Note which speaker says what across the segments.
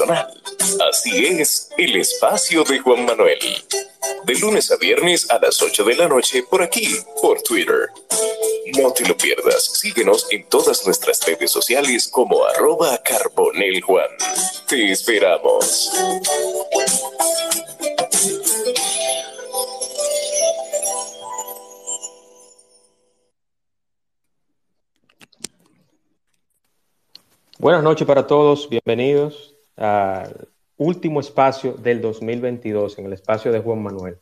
Speaker 1: Así es, el espacio de Juan Manuel. De lunes a viernes a las 8 de la noche por aquí, por Twitter. No te lo pierdas, síguenos en todas nuestras redes sociales como arroba carboneljuan. Te esperamos.
Speaker 2: Buenas noches para todos, bienvenidos último espacio del 2022 en el espacio de Juan Manuel.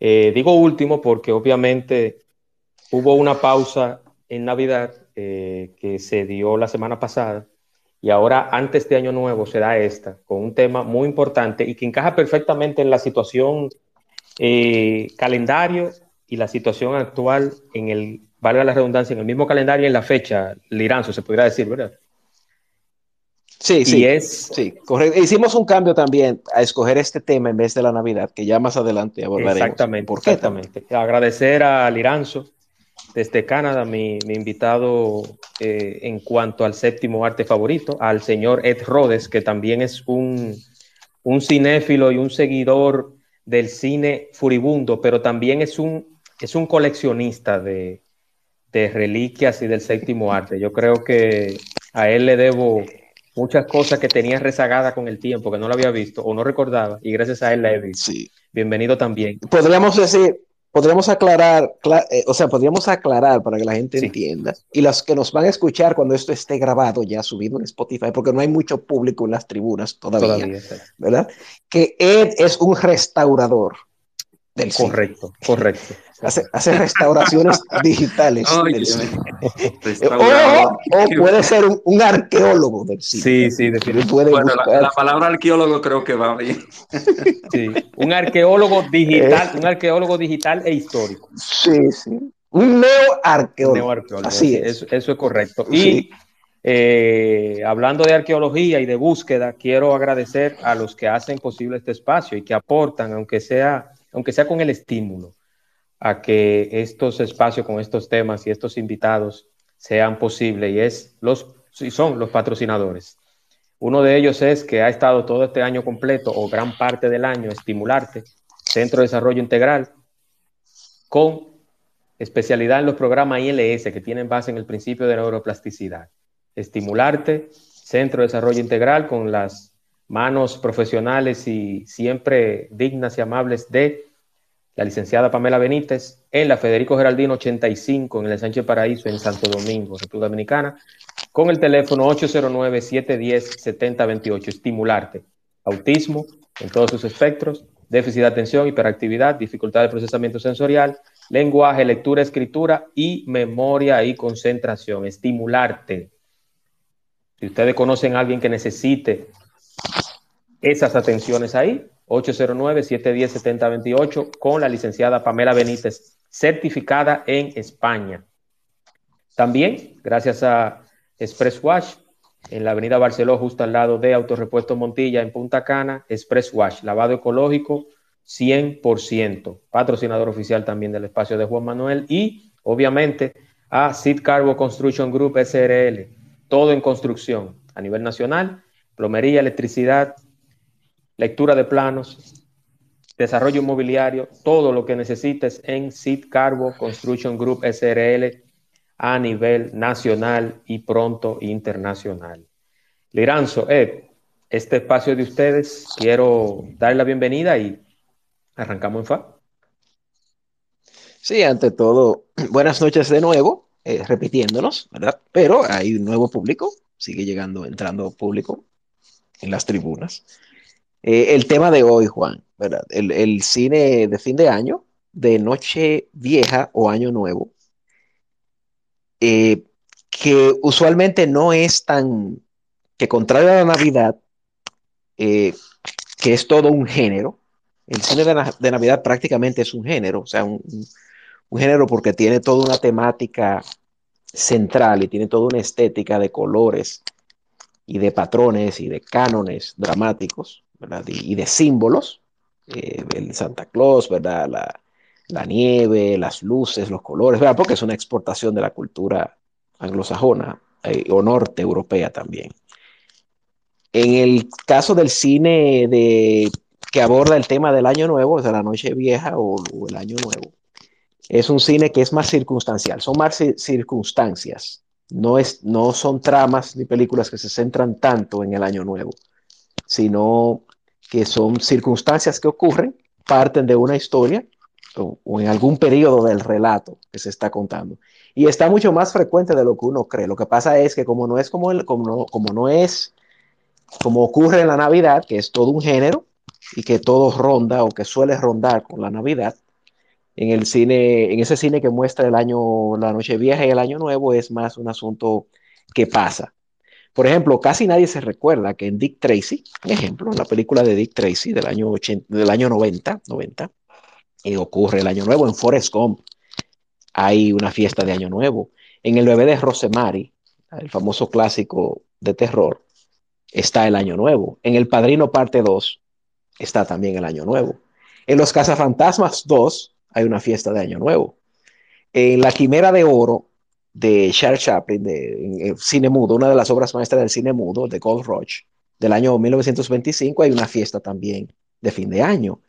Speaker 2: Eh, digo último porque obviamente hubo una pausa en Navidad eh, que se dio la semana pasada y ahora antes de Año Nuevo será esta, con un tema muy importante y que encaja perfectamente en la situación eh, calendario y la situación actual en el, valga la redundancia, en el mismo calendario y en la fecha, Liranzo, se podría decir, ¿verdad?
Speaker 3: Sí, sí, es... sí, correcto. Hicimos un cambio también a escoger este tema en vez de la Navidad, que ya más adelante abordaremos.
Speaker 2: Exactamente, ¿Por exactamente. Agradecer a Liranzo desde Canadá, mi, invitado eh, en cuanto al séptimo arte favorito, al señor Ed Rhodes, que también es un, un cinéfilo y un seguidor del cine furibundo, pero también es un, es un coleccionista de, de reliquias y del séptimo arte. Yo creo que a él le debo muchas cosas que tenía rezagada con el tiempo, que no lo había visto o no recordaba, y gracias a él la he visto. Sí. Bienvenido también.
Speaker 3: Podríamos decir, podríamos aclarar, eh, o sea, podríamos aclarar para que la gente entienda, y los que nos van a escuchar cuando esto esté grabado, ya subido en Spotify, porque no hay mucho público en las tribunas todavía, ¿verdad? Que Ed es un restaurador del
Speaker 2: Correcto, correcto.
Speaker 3: Hace, restauraciones digitales del cine. O, puede ser un, arqueólogo del cine.
Speaker 2: Sí, sí,
Speaker 4: definitivamente. Bueno, la, palabra arqueólogo creo que va bien.
Speaker 2: Sí, un arqueólogo digital, un arqueólogo digital e histórico.
Speaker 3: Sí, sí. Un neoarqueólogo. Así
Speaker 2: es. Eso, es correcto. Y eh, hablando de arqueología y de búsqueda, quiero agradecer a los que hacen posible este espacio y que aportan, aunque sea, aunque sea con el estímulo a que estos espacios con estos temas y estos invitados sean posibles y es los y son los patrocinadores. Uno de ellos es que ha estado todo este año completo o gran parte del año estimularte, Centro de Desarrollo Integral, con especialidad en los programas ILS que tienen base en el principio de neuroplasticidad. Estimularte, Centro de Desarrollo Integral con las manos profesionales y siempre dignas y amables de la licenciada Pamela Benítez, en la Federico Geraldino 85, en el Sánchez Paraíso, en Santo Domingo, República Dominicana, con el teléfono 809-710-7028. Estimularte. Autismo en todos sus espectros, déficit de atención, hiperactividad, dificultad de procesamiento sensorial, lenguaje, lectura, escritura y memoria y concentración. Estimularte. Si ustedes conocen a alguien que necesite esas atenciones ahí, 809-710-7028 con la licenciada Pamela Benítez, certificada en España. También, gracias a Express Wash, en la avenida Barceló, justo al lado de Autorepuesto Montilla, en Punta Cana, Express Wash, lavado ecológico 100%, patrocinador oficial también del espacio de Juan Manuel y, obviamente, a Sid Carbo Construction Group SRL, todo en construcción a nivel nacional, plomería, electricidad, lectura de planos, desarrollo inmobiliario, todo lo que necesites en Seed Carbo Construction Group SRL a nivel nacional y pronto internacional. Liranzo, Ed, este espacio de ustedes, quiero darle la bienvenida y arrancamos en FA.
Speaker 3: Sí, ante todo, buenas noches de nuevo, eh, repitiéndonos, ¿verdad? Pero hay un nuevo público, sigue llegando, entrando público en las tribunas. Eh, el tema de hoy, Juan, ¿verdad? El, cine de fin de año, de Noche Vieja o Año Nuevo, eh, que usualmente no es tan, que contrario a la Navidad, eh, que es todo un género, el cine de, Navidad prácticamente es un género, o sea, un, un género porque tiene toda una temática central y tiene toda una estética de colores y de patrones y de cánones dramáticos y, de símbolos, eh, el Santa Claus, ¿verdad? La, nieve, las luces, los colores, ¿verdad? porque es una exportación de la cultura anglosajona eh, o norte europea también. En el caso del cine de, que aborda el tema del año nuevo, o sea, la noche vieja o, el año nuevo, es un cine que es más circunstancial, son más circunstancias, no, es, no son tramas ni películas que se centran tanto en el año nuevo, sino que son circunstancias que ocurren, parten de una historia o, en algún periodo del relato que se está contando. Y está mucho más frecuente de lo que uno cree. Lo que pasa es que como no es como, el, como, no, como no es como ocurre en la Navidad, que es todo un género y que todo ronda o que suele rondar con la Navidad, en el cine, en ese cine que muestra el año, la noche vieja y el año nuevo, es más un asunto que pasa. Por ejemplo, casi nadie se recuerda que en Dick Tracy, ejemplo, en la película de Dick Tracy del año, 80, del año 90, 90 y ocurre el año nuevo en Forest Gump. Hay una fiesta de año nuevo. En el bebé de Rosemary, el famoso clásico de terror, está el año nuevo. En El Padrino parte 2 está también el año nuevo. En Los Cazafantasmas 2 hay una fiesta de Año Nuevo. En La Quimera de Oro de Charles Chaplin, de cine mudo, una de las obras maestras del cine mudo, de Gold Rush, del año 1925, hay una fiesta también de fin de año.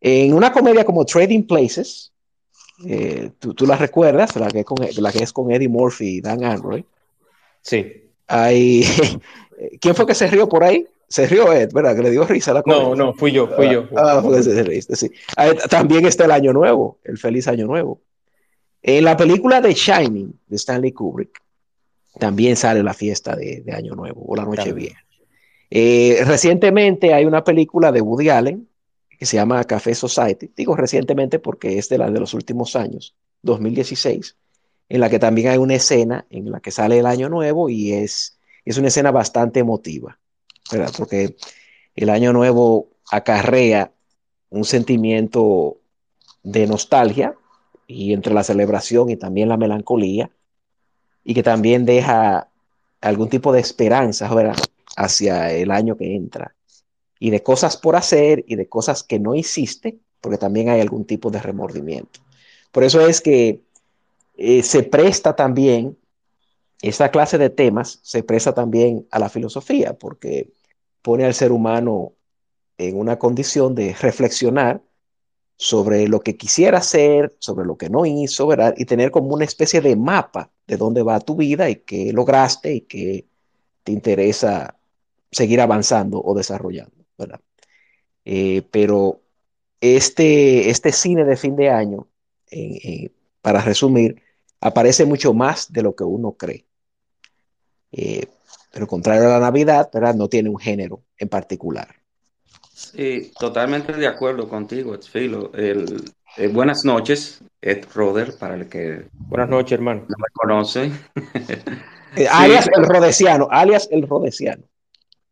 Speaker 3: En una comedia como Trading Places, eh, tú, la recuerdas, la que, la que es con Eddie Murphy y Dan Aykroyd.
Speaker 2: Sí.
Speaker 3: Hay, ¿Quién fue que se rió por ahí? Se rió Ed, ¿verdad? Que le dio risa a la
Speaker 2: No, no, fui yo, fui yo.
Speaker 3: Ah, ah sí. también está el Año Nuevo, el Feliz Año Nuevo. En la película de Shining de Stanley Kubrick también sale la fiesta de, Año Nuevo o la Noche Vieja. Eh, recientemente hay una película de Woody Allen que se llama Café Society. Digo recientemente porque es de la de los últimos años, 2016, en la que también hay una escena en la que sale el Año Nuevo y es, es una escena bastante emotiva. Porque el año nuevo acarrea un sentimiento de nostalgia y entre la celebración y también la melancolía y que también deja algún tipo de esperanza hacia el año que entra. Y de cosas por hacer y de cosas que no hiciste porque también hay algún tipo de remordimiento. Por eso es que eh, se presta también esta clase de temas se presta también a la filosofía, porque pone al ser humano en una condición de reflexionar sobre lo que quisiera hacer, sobre lo que no hizo, ¿verdad? Y tener como una especie de mapa de dónde va tu vida y qué lograste y qué te interesa seguir avanzando o desarrollando, ¿verdad? Eh, pero este, este cine de fin de año, para resumir, aparece mucho más de lo que uno cree. Eh, pero contrario a la Navidad, ¿verdad? no tiene un género en particular.
Speaker 4: Sí, totalmente de acuerdo contigo, Filo. El, eh, buenas noches, Ed Roder, para el que...
Speaker 2: Buenas noches, hermano.
Speaker 4: No me conoce.
Speaker 3: Eh, alias el Rodesiano, alias el Rodesiano.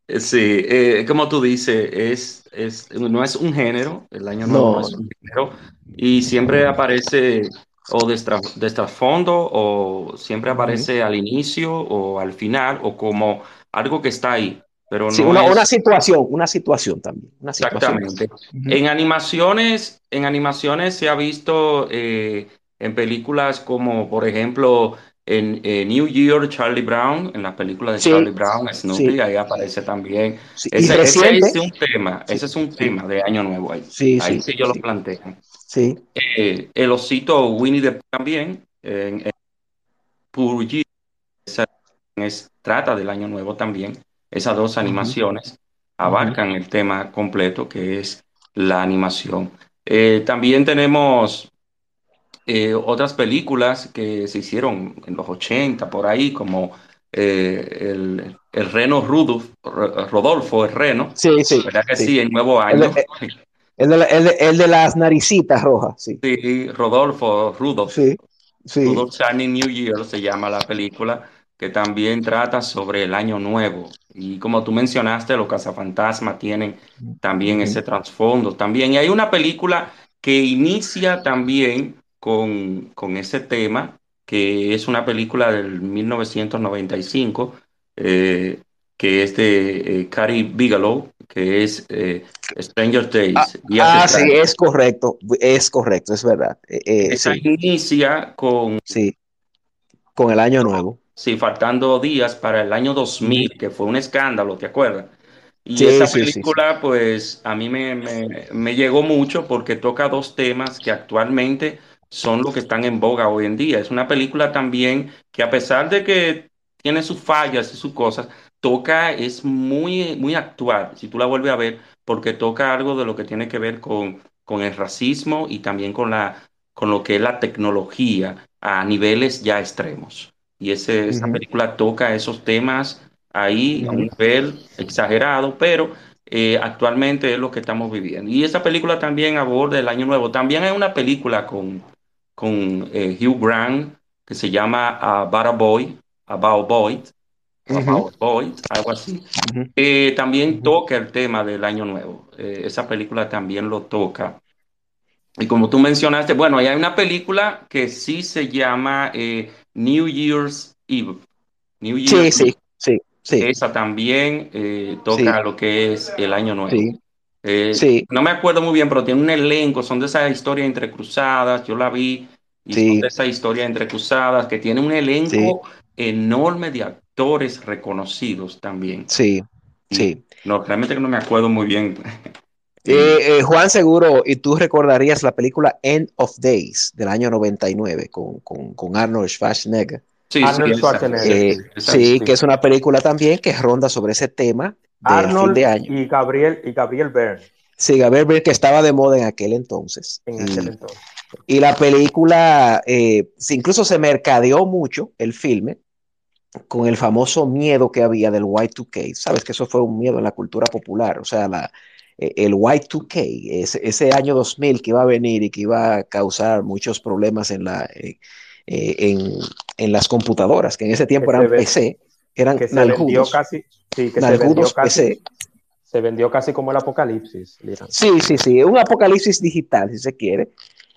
Speaker 4: Sí, como tú dices, es, es, no es un género, el año nuevo no es un género, y siempre aparece o de, trasfondo o siempre aparece al inicio o al final o como algo que está ahí. Pero no
Speaker 3: una, una, situación, una situación también.
Speaker 4: Exactamente. En animaciones, en animaciones se ha visto eh, en películas como, por ejemplo, en New Year, Charlie Brown, en la película de Charlie Brown, Snoopy, ahí aparece también. Ese, es un tema, ese es un tema de Año Nuevo ahí. ahí sí, yo lo planteo.
Speaker 3: Sí.
Speaker 4: Eh, el osito Winnie the Pooh también, en, en es, trata del Año Nuevo también. Esas dos animaciones abarcan el tema completo que es la animación. Eh, también tenemos eh, otras películas que se hicieron en los 80 por ahí, como el, el, Reno Rudolf, Rodolfo, el Reno.
Speaker 3: Sí, sí.
Speaker 4: ¿Verdad que sí? el nuevo año.
Speaker 3: El de, las naricitas rojas, sí.
Speaker 4: Sí, Rodolfo, Rudolf.
Speaker 3: Sí, sí.
Speaker 4: Rudolph Shining New Year se llama la película, que también trata sobre el año nuevo. Y como tú mencionaste, los cazafantasmas tienen también ese trasfondo también. Y hay una película que inicia también con, con ese tema, que es una película del 1995, eh, que es de eh, Carrie Bigelow, que es eh, Stranger Days.
Speaker 3: Ah, ah sí, es correcto, es correcto, es verdad.
Speaker 4: Eh, Esa inicia con...
Speaker 3: Sí, con el año nuevo.
Speaker 4: sí, faltando días para el año 2000, que fue un escándalo, ¿te acuerdas? Y esa película, pues, a mí me, me, llegó mucho porque toca dos temas que actualmente son los que están en boga hoy en día. Es una película también que a pesar de que tiene sus fallas y sus cosas, toca, es muy, muy actual, si tú la vuelves a ver, porque toca algo de lo que tiene que ver con, con el racismo y también con, la, con lo que es la tecnología a niveles ya extremos. Y ese, esa película toca esos temas ahí a un nivel exagerado, pero eh, actualmente es lo que estamos viviendo. Y esa película también aborda el Año Nuevo. También hay una película con, con eh, Hugh Grant que se llama About a Boy, About Boy, About Boy, algo así. también toca el tema del Año Nuevo. Eh, esa película también lo toca. Y como tú mencionaste, bueno, hay una película que sí se llama New Year's Eve.
Speaker 3: New Year's sí, sí, sí,
Speaker 4: Esa también eh, toca lo que es el Año Nuevo. Eh, sí. No me acuerdo muy bien, pero tiene un elenco, son de esas historias entrecruzadas, yo la vi, y son de esas historias entrecruzadas que tiene un elenco enorme de actores reconocidos también.
Speaker 3: Sí, sí.
Speaker 4: No, realmente que no me acuerdo muy bien.
Speaker 3: Eh, Juan Seguro, y tú recordarías la película End of Days del año 99 con, con, con Arnold Schwarzenegger.
Speaker 2: Sí, Arnold Schwarzenegger.
Speaker 3: sí, que es una película también que ronda sobre ese tema
Speaker 2: Arnold de año. Y Gabriel, y Gabriel Byrne.
Speaker 3: Sí, Gabriel Byrne que estaba de moda en aquel entonces. En y, aquel entonces. Y la película, eh, incluso se mercadeó mucho el filme con el famoso miedo que había del Y2K. Sabes que eso fue un miedo en la cultura popular, o sea, la, eh, el Y2K, ese, ese, año 2000 que iba a venir y que iba a causar muchos problemas en la... Eh, en, en, las computadoras, que en ese tiempo eran PC, eran
Speaker 2: que se vendió casi, sí, que se vendió casi, se vendió casi como el apocalipsis.
Speaker 3: Sí, sí, sí, un apocalipsis digital, si se quiere.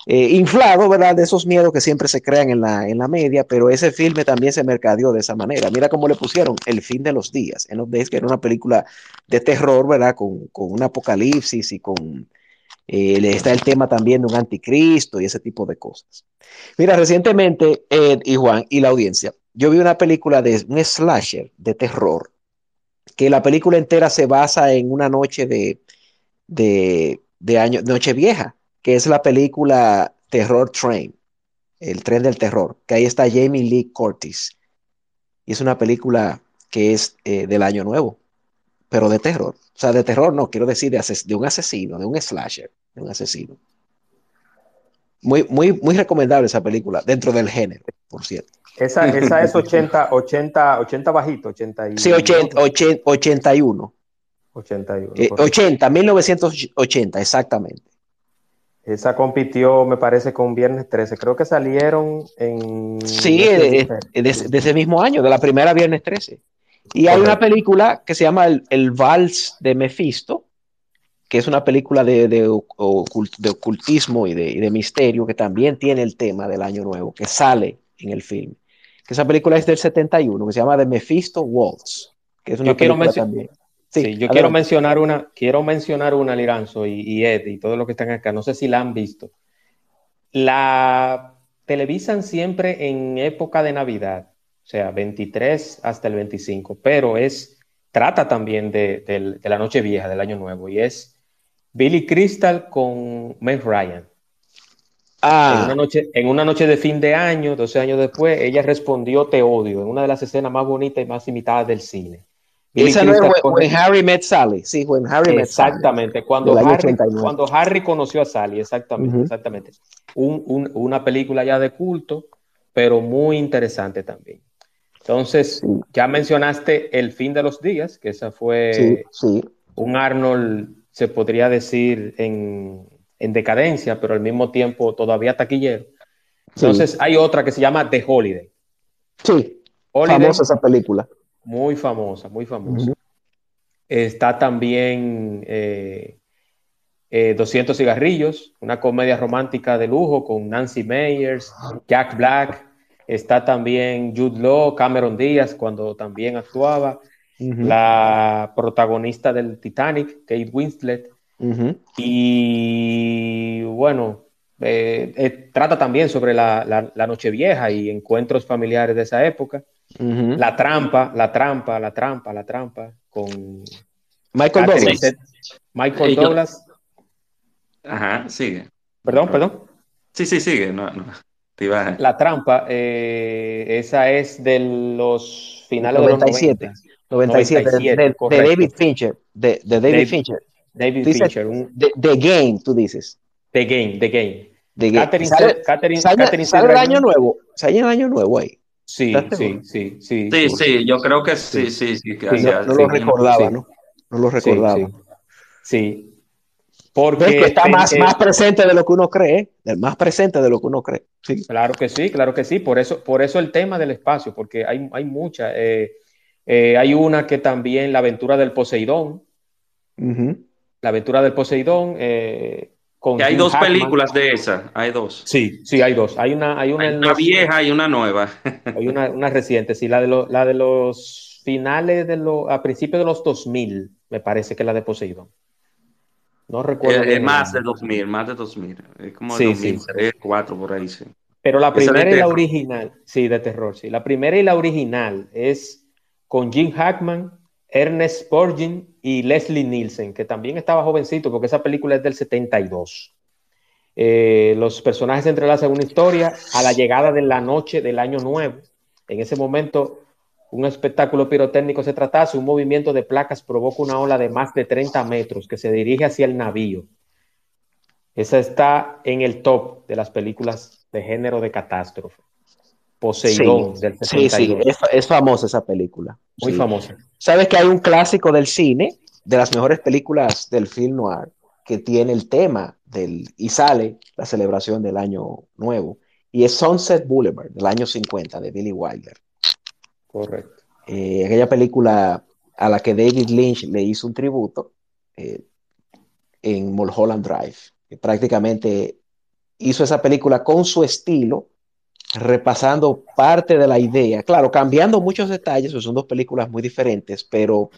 Speaker 3: Eh, inflado, ¿verdad? De esos miedos que siempre se crean en la, en la media, pero ese filme también se mercadeó de esa manera. Mira cómo le pusieron El fin de los días, en los días que era una película de terror, ¿verdad? Con, con un apocalipsis y con eh, está el tema también de un anticristo y ese tipo de cosas. Mira, recientemente, Ed y Juan y la audiencia, yo vi una película de un slasher de terror, que la película entera se basa en una noche de, de, de año, noche vieja, que es la película Terror Train, el tren del terror, que ahí está Jamie Lee Curtis. Y es una película que es eh, del año nuevo pero de terror. O sea, de terror no, quiero decir de, de un asesino, de un slasher, de un asesino. Muy, muy, muy recomendable esa película, dentro del género, por cierto.
Speaker 2: Esa, esa es 80, 80, 80 bajito, 80
Speaker 3: Sí, 80, 80, 81.
Speaker 2: 81.
Speaker 3: Eh, 80, 1980, exactamente.
Speaker 2: Esa compitió, me parece, con Viernes 13. Creo que salieron en...
Speaker 3: Sí, de, de, ese mismo año, de la primera Viernes 13. Y hay una película que se llama El, Vals de Mephisto, que es una película de, de, ocultismo y de, misterio que también tiene el tema del Año Nuevo, que sale en el film. Que esa película es del 71, que se llama The Mephisto Waltz, que es una película también.
Speaker 2: Sí, yo quiero mencionar una, quiero mencionar una, Liranzo y, y Ed y todos los que están acá, no sé si la han visto. La televisan siempre en época de Navidad o sea, 23 hasta el 25, pero es, trata también de, la noche vieja, del año nuevo, y es Billy Crystal con Meg Ryan. Ah. En, una noche, en una noche de fin de año, 12 años después, ella respondió Te odio, en una de las escenas más bonitas y más imitadas del cine.
Speaker 3: Esa no es when, Harry Met Sally, sí, when Harry
Speaker 2: Met Exactamente, cuando, Harry, cuando Harry conoció a Sally, exactamente, exactamente. una película ya de culto, pero muy interesante también. Entonces, ya mencionaste El fin de los días, que esa fue un Arnold, se podría decir, en, decadencia, pero al mismo tiempo todavía taquillero. Entonces, hay otra que se llama The Holiday.
Speaker 3: Sí, famosa esa película.
Speaker 2: Muy famosa, muy famosa. Está también 200 eh, eh, cigarrillos, una comedia romántica de lujo con Nancy Meyers, Jack Black, Está también Jude Law, Cameron Díaz, cuando también actuaba. La protagonista del Titanic, Kate Winslet. Y bueno, eh, eh, trata también sobre la, la, Nochevieja y encuentros familiares de esa época. La trampa, la trampa, la trampa, la trampa, con
Speaker 3: Michael Douglas.
Speaker 2: Michael Douglas.
Speaker 4: Ajá, sigue.
Speaker 2: Perdón, perdón.
Speaker 4: Sí, sí, sigue. No, no.
Speaker 2: La trampa, eh, esa es de los finales 97,
Speaker 3: de los 97. 97 de, de, David Fincher. De, de David, Fincher.
Speaker 2: David Fincher. Un...
Speaker 3: The, Game, tú dices.
Speaker 2: The Game, The Game.
Speaker 3: The Game. Catherine, sale, Catherine, sale, Catherine sale el año nuevo. Sale el año nuevo ahí.
Speaker 2: Sí, sí, sí, sí.
Speaker 4: Sí, sí, yo creo que sí, sí, sí. Que
Speaker 3: sí no, no lo recordaba, ¿no? No lo recordaba.
Speaker 2: Sí.
Speaker 3: Porque está más, más presente de lo que uno cree, más presente de lo que uno cree. Sí.
Speaker 2: Claro que sí, claro que sí. Por eso, por eso el tema del espacio, porque hay, hay muchas. Eh, eh, hay una que también, la aventura del Poseidón. La aventura del Poseidón. Eh,
Speaker 4: con hay dos películas de esa, hay dos.
Speaker 2: Sí, sí, hay dos. Hay una, hay una,
Speaker 4: vieja y una nueva.
Speaker 2: hay una, una, reciente, sí, la de, la de los finales de los, a principios de los 2000, me parece que la de Poseidón. No recuerdo.
Speaker 4: Eh, más de 2000, más de 2000. Es como sí, 2003, 4 por ahí, sí.
Speaker 2: Pero la primera y la original, sí, de terror, sí. La primera y la original es con Jim Hackman, Ernest Borgin y Leslie Nielsen, que también estaba jovencito porque esa película es del 72. Eh, los personajes entrelazan una historia a la llegada de la noche del año nuevo. En ese momento, un espectáculo pirotécnico se tratase, un movimiento de placas provoca una ola de más de 30 metros que se dirige hacia el navío. Esa está en el top de las películas de género de catástrofe. Poseidón del
Speaker 3: Sí, sí, es, famosa esa película.
Speaker 2: Muy famosa.
Speaker 3: Sabes que hay un clásico del cine, de las mejores películas del film noir, que tiene el tema del, y sale la celebración del año nuevo, y es Sunset Boulevard, del año 50, de Billy Wilder.
Speaker 2: Correcto.
Speaker 3: Eh, aquella película a la que David Lynch le hizo un tributo eh, en Mulholland Drive, que prácticamente hizo esa película con su estilo, repasando parte de la idea, claro, cambiando muchos detalles, pues son dos películas muy diferentes, pero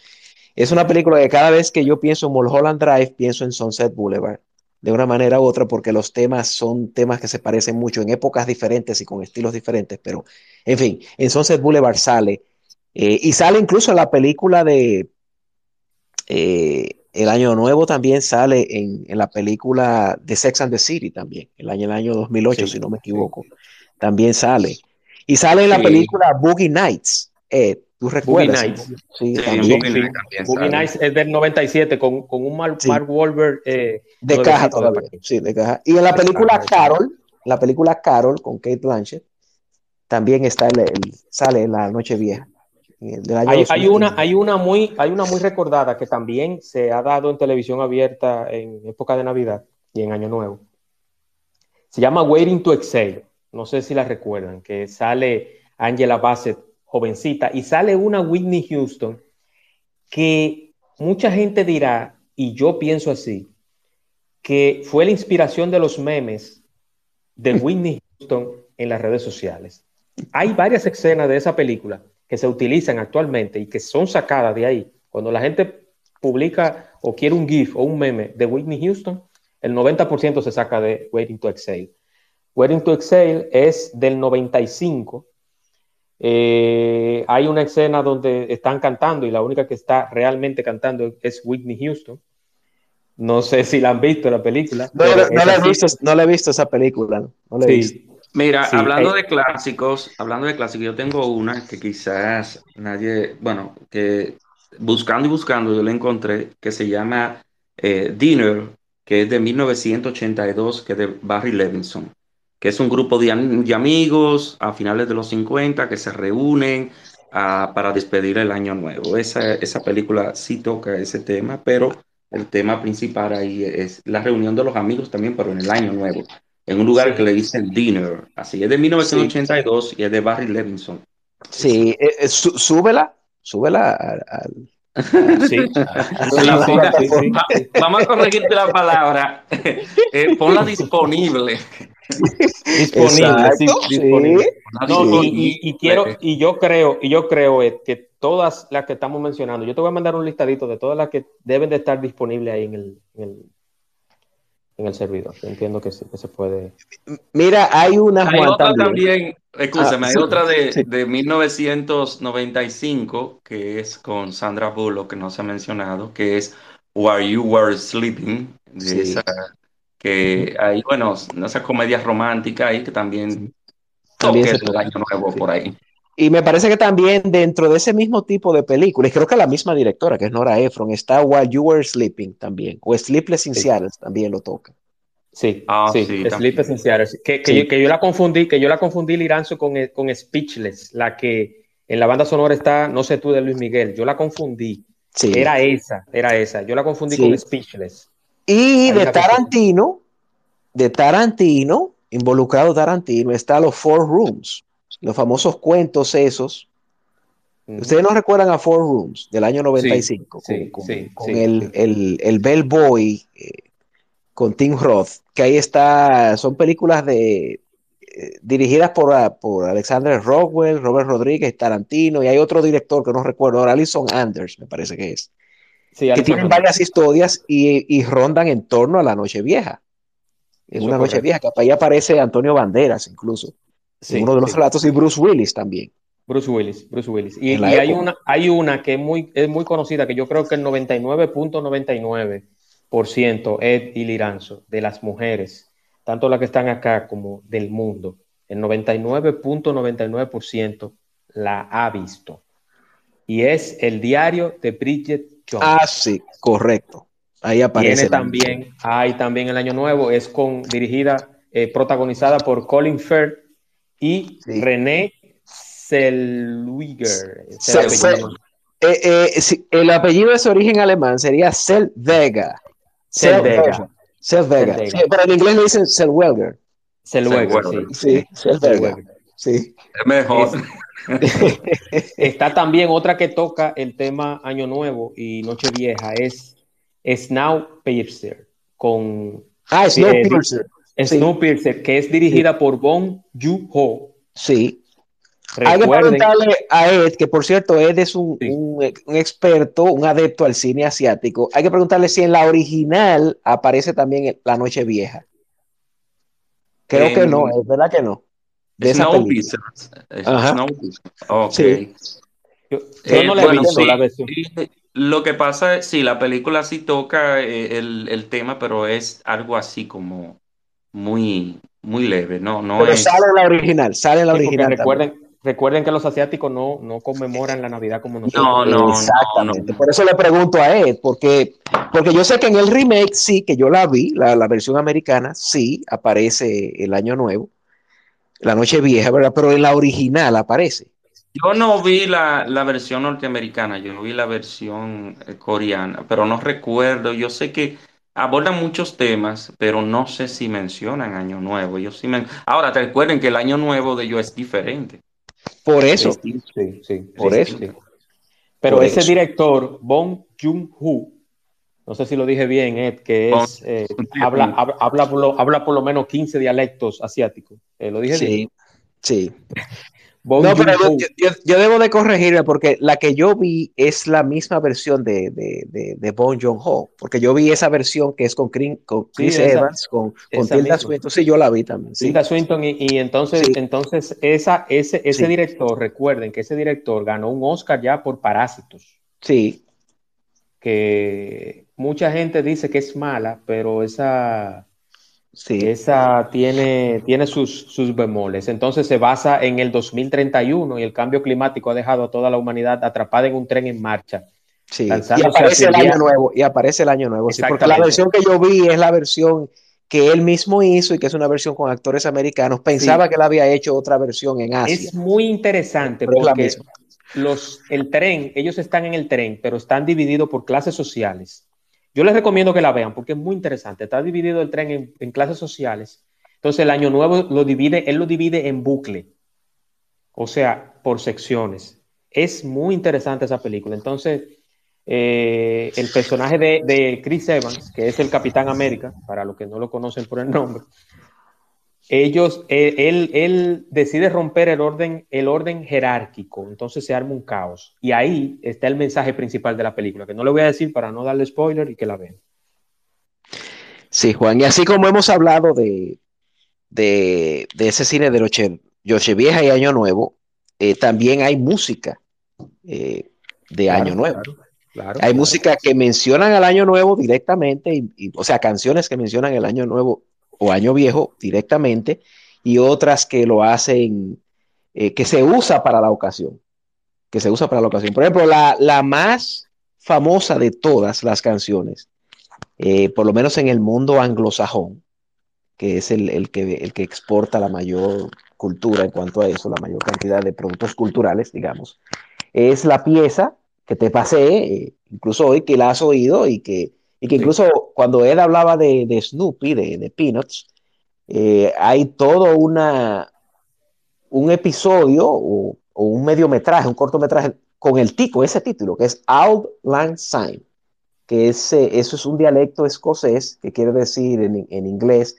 Speaker 3: es una película que cada vez que yo pienso en Mulholland Drive, pienso en Sunset Boulevard, de una manera u otra, porque los temas son temas que se parecen mucho en épocas diferentes y con estilos diferentes, pero en fin, en Sunset Boulevard sale, eh, y sale incluso en la película de eh, El Año Nuevo, también sale en, la película de Sex and the City también, el año, el año 2008, si no me equivoco también sale. Y sale en la película Boogie Nights. Eh, ¿Tú recuerdas?
Speaker 2: Boogie Nights. Sí, también. Boogie, Nights es del 97 con, con un Mark, Mark Wahlberg. Eh,
Speaker 3: de caja todavía. Sí, de caja. Y en la película Carol, la película Carol con Kate Blanchett, también está el, sale en la Noche Vieja.
Speaker 2: Hay, hay, una, hay, una muy, hay una muy recordada que también se ha dado en televisión abierta en época de Navidad y en Año Nuevo. Se llama Waiting to Exhale no sé si la recuerdan, que sale Angela Bassett, jovencita, y sale una Whitney Houston que mucha gente dirá, y yo pienso así, que fue la inspiración de los memes de Whitney Houston en las redes sociales. Hay varias escenas de esa película que se utilizan actualmente y que son sacadas de ahí. Cuando la gente publica o quiere un GIF o un meme de Whitney Houston, el 90% se saca de Waiting to Exhale. Wedding to Exhale es del 95. Eh, hay una escena donde están cantando y la única que está realmente cantando es Whitney Houston. No sé si la han visto la película.
Speaker 3: No, la, he visto, no he visto esa película.
Speaker 4: Mira, hablando de clásicos, hablando de clásicos, yo tengo una que quizás nadie, bueno, que buscando y buscando yo la encontré, que se llama eh, Dinner, que es de 1982, que es de Barry Levinson que es un grupo de, amigos a finales de los 50 que se reúnen ah, para despedir el año nuevo. Esa, esa película sí toca ese tema, pero el tema principal ahí es la reunión de los amigos también, pero en el año nuevo, en un lugar que le dicen Dinner. Así es de 1982 y es de Barry Levinson.
Speaker 3: Sí, eh, eh, súbela, súbela al,
Speaker 4: Sí. Vamos a corregirte la palabra. Eh, ponla disponible.
Speaker 2: Disponible, sí, disponible. y, quiero, y yo creo, y yo creo que todas las que estamos mencionando, yo te voy a mandar un listadito de todas las que deben de estar disponibles ahí en el, en el servidor. entiendo que sí, que se puede.
Speaker 3: Mira, hay una
Speaker 4: hay otra también, escúchame, ah, hay otra de, de, 1995 que es con Sandra Bullock, que no se ha mencionado, que es While You Were Sleeping, de esa, que hay, bueno, esa comedia romántica ahí que también toque el año nuevo por ahí.
Speaker 3: Y me parece que también dentro de ese mismo tipo de películas, creo que la misma directora, que es Nora Ephron, está While You Were Sleeping también, o Sleepless in Seattle también lo toca.
Speaker 2: Sí, ah, sí, Sleepless in Seattle. Que, que, yo, la confundí, que yo la confundí Liranzo con, con Speechless, la que en la banda sonora está, no sé tú, de Luis Miguel, yo la confundí. Sí. Era esa, era esa. Yo la confundí con Speechless.
Speaker 3: Y de Tarantino, de Tarantino, involucrado Tarantino, está los Four Rooms los famosos cuentos esos. Ustedes no recuerdan a Four Rooms del año 95 con, el, el, el, Bellboy eh, con Tim Roth, que ahí está, son películas de eh, dirigidas por, ah, por Alexander Rockwell, Robert Rodríguez, Tarantino, y hay otro director que no recuerdo, ahora Alison Anders, me parece que es. que tienen varias historias y, y, rondan en torno a la noche vieja. Es una noche vieja, que ahí aparece Antonio Banderas incluso uno de los relatos y Bruce Willis también.
Speaker 2: Bruce Willis, Bruce Willis. Y, hay, una, hay una que es muy, es muy conocida, que yo creo que el 99.99% es Iliranzo, de las mujeres, tanto las que están acá como del mundo, el 99.99% la ha visto. Y es el diario de Bridget
Speaker 3: Jones. Ah, sí, correcto. Ahí aparece.
Speaker 2: Tiene también, hay también el Año Nuevo, es con, dirigida, eh, protagonizada por Colin Firth y René Zellweger.
Speaker 3: Eh, eh, el apellido de su origen alemán sería Zellweger. Zellweger. Zellweger. pero en inglés le dicen Zellweger.
Speaker 2: Zellweger,
Speaker 3: sí. Sí, Sí.
Speaker 4: Es mejor.
Speaker 2: está también otra que toca el tema Año Nuevo y Noche Vieja, es Snowpiercer con...
Speaker 3: Ah, Snowpiercer.
Speaker 2: Snowpiercer, que es dirigida por Bong Joon-ho.
Speaker 3: Sí. Hay que preguntarle a Ed, que por cierto, Ed es un, un, experto, un adepto al cine asiático. Hay que preguntarle si en la original aparece también La Noche Vieja. Creo que no, es verdad que no.
Speaker 4: De Snowpiercer.
Speaker 2: Sí. Yo, no le he visto la versión.
Speaker 4: Lo que pasa es, sí, la película sí toca eh, el, el tema, pero es algo así como muy, muy leve, no, no
Speaker 3: Pero sale la original, sale la original.
Speaker 2: Recuerden, recuerden que los asiáticos no, no conmemoran la Navidad como nosotros.
Speaker 4: No, no,
Speaker 3: exactamente. Por eso le pregunto a Ed, porque, porque yo sé que en el remake sí, que yo la vi, la, la versión americana, sí, aparece el año nuevo, la noche vieja, ¿verdad? Pero en la original aparece.
Speaker 4: Yo no vi la, la, versión norteamericana, yo vi la versión eh, coreana, pero no recuerdo. Yo sé que abordan muchos temas, pero no sé si mencionan Año Nuevo. Yo sí Ahora, te recuerden que el Año Nuevo de ellos es diferente.
Speaker 3: Por eso.
Speaker 2: Sí, sí, por eso. Pero ese director, Bong Joon-ho, no sé si lo dije bien, Ed, que es, eh, habla, habla, por lo, habla, por lo, menos 15 dialectos asiáticos. Eh, ¿Lo dije
Speaker 3: bien? Sí, sí. no, pero yo, debo de corregirme porque la que yo vi es la misma versión de, de, de, Bon Joon-ho, porque yo vi esa versión que es con, Chris Evans, con, Tilda Swinton, sí, yo la vi también.
Speaker 2: Tilda Swinton y, entonces, entonces esa, ese, ese director, recuerden que ese director ganó un Oscar ya por Parásitos.
Speaker 3: Sí.
Speaker 2: Que mucha gente dice que es mala, pero esa Sí. Esa tiene, tiene sus, sus bemoles. Entonces se basa en el 2031 y el cambio climático ha dejado a toda la humanidad atrapada en un tren en marcha.
Speaker 3: Sí. Y aparece el año nuevo. Y aparece el año nuevo. Sí, porque la versión que yo vi es la versión que él mismo hizo y que es una versión con actores americanos. Pensaba que él había hecho otra versión en Asia.
Speaker 2: Es muy interesante porque los, el tren, ellos están en el tren, pero están divididos por clases sociales. Yo les recomiendo que la vean porque es muy interesante. Está dividido el tren en, clases sociales. Entonces el año nuevo lo divide, él lo divide en bucle. O sea, por secciones. Es muy interesante esa película. Entonces, eh, el personaje de, de, Chris Evans, que es el Capitán América, para los que no lo conocen por el nombre, ellos, él, él, decide romper el orden, el orden jerárquico, entonces se arma un caos. Y ahí está el mensaje principal de la película, que no le voy a decir para no darle spoiler y que la vean.
Speaker 3: Sí, Juan, y así como hemos hablado de, de, ese cine de Noche, Vieja y Año Nuevo, eh, también hay música eh, de Año Nuevo. hay música que mencionan al Año Nuevo directamente, o sea, canciones que mencionan el Año Nuevo o Año Viejo directamente, y otras que lo hacen, eh, que se usa para la ocasión, que se usa para la ocasión. Por ejemplo, la, la más famosa de todas las canciones, por lo menos en el mundo anglosajón, que es el, que, el que exporta la mayor cultura en cuanto a eso, la mayor cantidad de productos culturales, digamos, es la pieza que te pasé, eh, incluso hoy que la has oído y que, y que incluso cuando él hablaba de, Snoopy, de, Peanuts, eh, hay todo una, un episodio o, un mediometraje, un cortometraje con el tico, ese título, que es Auld Lang Syne, que es, eso es un dialecto escocés que quiere decir en, en inglés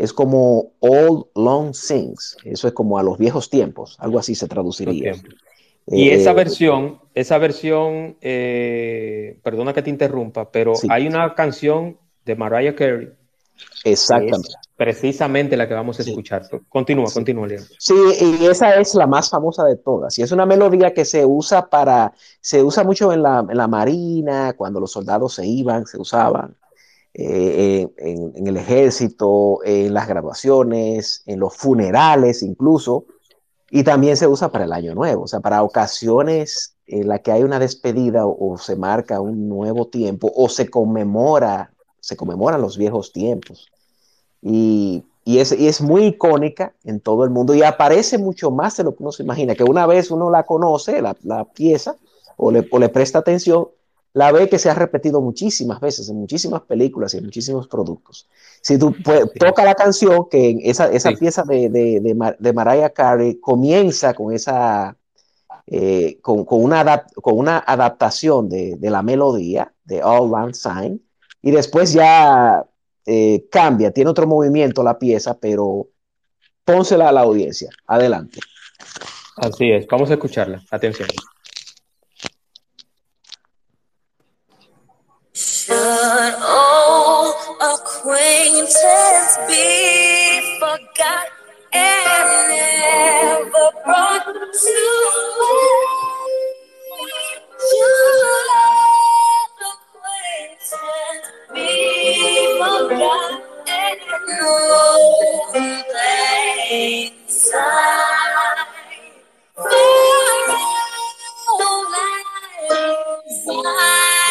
Speaker 3: es como Old Long Things, eso es como a los viejos tiempos, algo así se traduciría.
Speaker 2: Y eh, esa versión, esa versión, eh, perdona que te interrumpa, pero hay una canción de Mariah Carey.
Speaker 3: Exactamente.
Speaker 2: Precisamente la que vamos a escuchar. Continúa, continúa, Leon.
Speaker 3: Sí, y esa es la más famosa de todas. Y es una melodía que se usa para, se usa mucho en la, en la marina, cuando los soldados se iban, se usaban. Eh, en, el ejército, en las graduaciones, en los funerales incluso, y también se usa para el año nuevo, o sea, para ocasiones en las que hay una despedida o, se marca un nuevo tiempo o se conmemora, se conmemoran los viejos tiempos. Y, es, es, muy icónica en todo el mundo y aparece mucho más de lo que uno se imagina, que una vez uno la conoce, la, pieza, o le, o le presta atención, la ve que se ha repetido muchísimas veces en muchísimas películas y en muchísimos productos. Si tú toca la canción, que esa, esa pieza de, de, de, Mariah Carey comienza con esa, eh, con, con, una con una adaptación de, la melodía de All Land Sign, y después ya eh, cambia, tiene otro movimiento la pieza, pero pónsela a la audiencia. Adelante.
Speaker 2: Así es, vamos a escucharla. Atención. Should old acquaintance be forgot and never brought to light? Should acquaintance be forgot and no plain sight? For all life,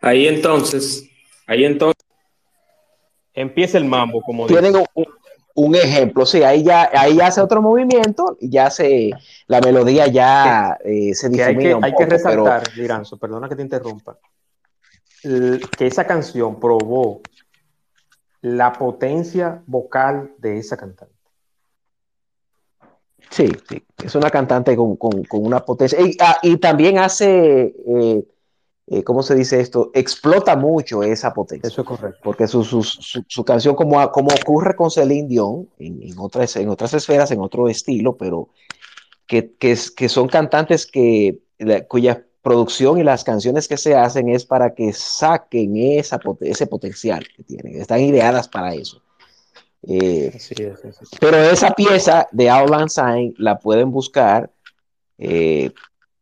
Speaker 2: Ahí entonces, ahí entonces empieza el mambo, como
Speaker 3: tienen un, ejemplo, sí, ahí ya, ahí ya hace otro movimiento, y ya se, la melodía ya eh, se
Speaker 2: difumina hay que, hay que resaltar, pero... perdona que te interrumpa, que esa canción probó la potencia vocal de esa cantante.
Speaker 3: Sí, sí, es una cantante con, una potencia. Y, ah, también hace, eh, eh, ¿cómo se dice esto? Explota mucho esa potencia.
Speaker 2: Eso es correcto.
Speaker 3: Porque su, canción, como, como ocurre con Celine Dion, en, otras, en otras esferas, en otro estilo, pero que, que, que son cantantes que, cuya producción y las canciones que se hacen es para que saquen esa, ese potencial que tienen. Están ideadas para eso. Eh, pero esa pieza de Outland Sign la pueden buscar eh,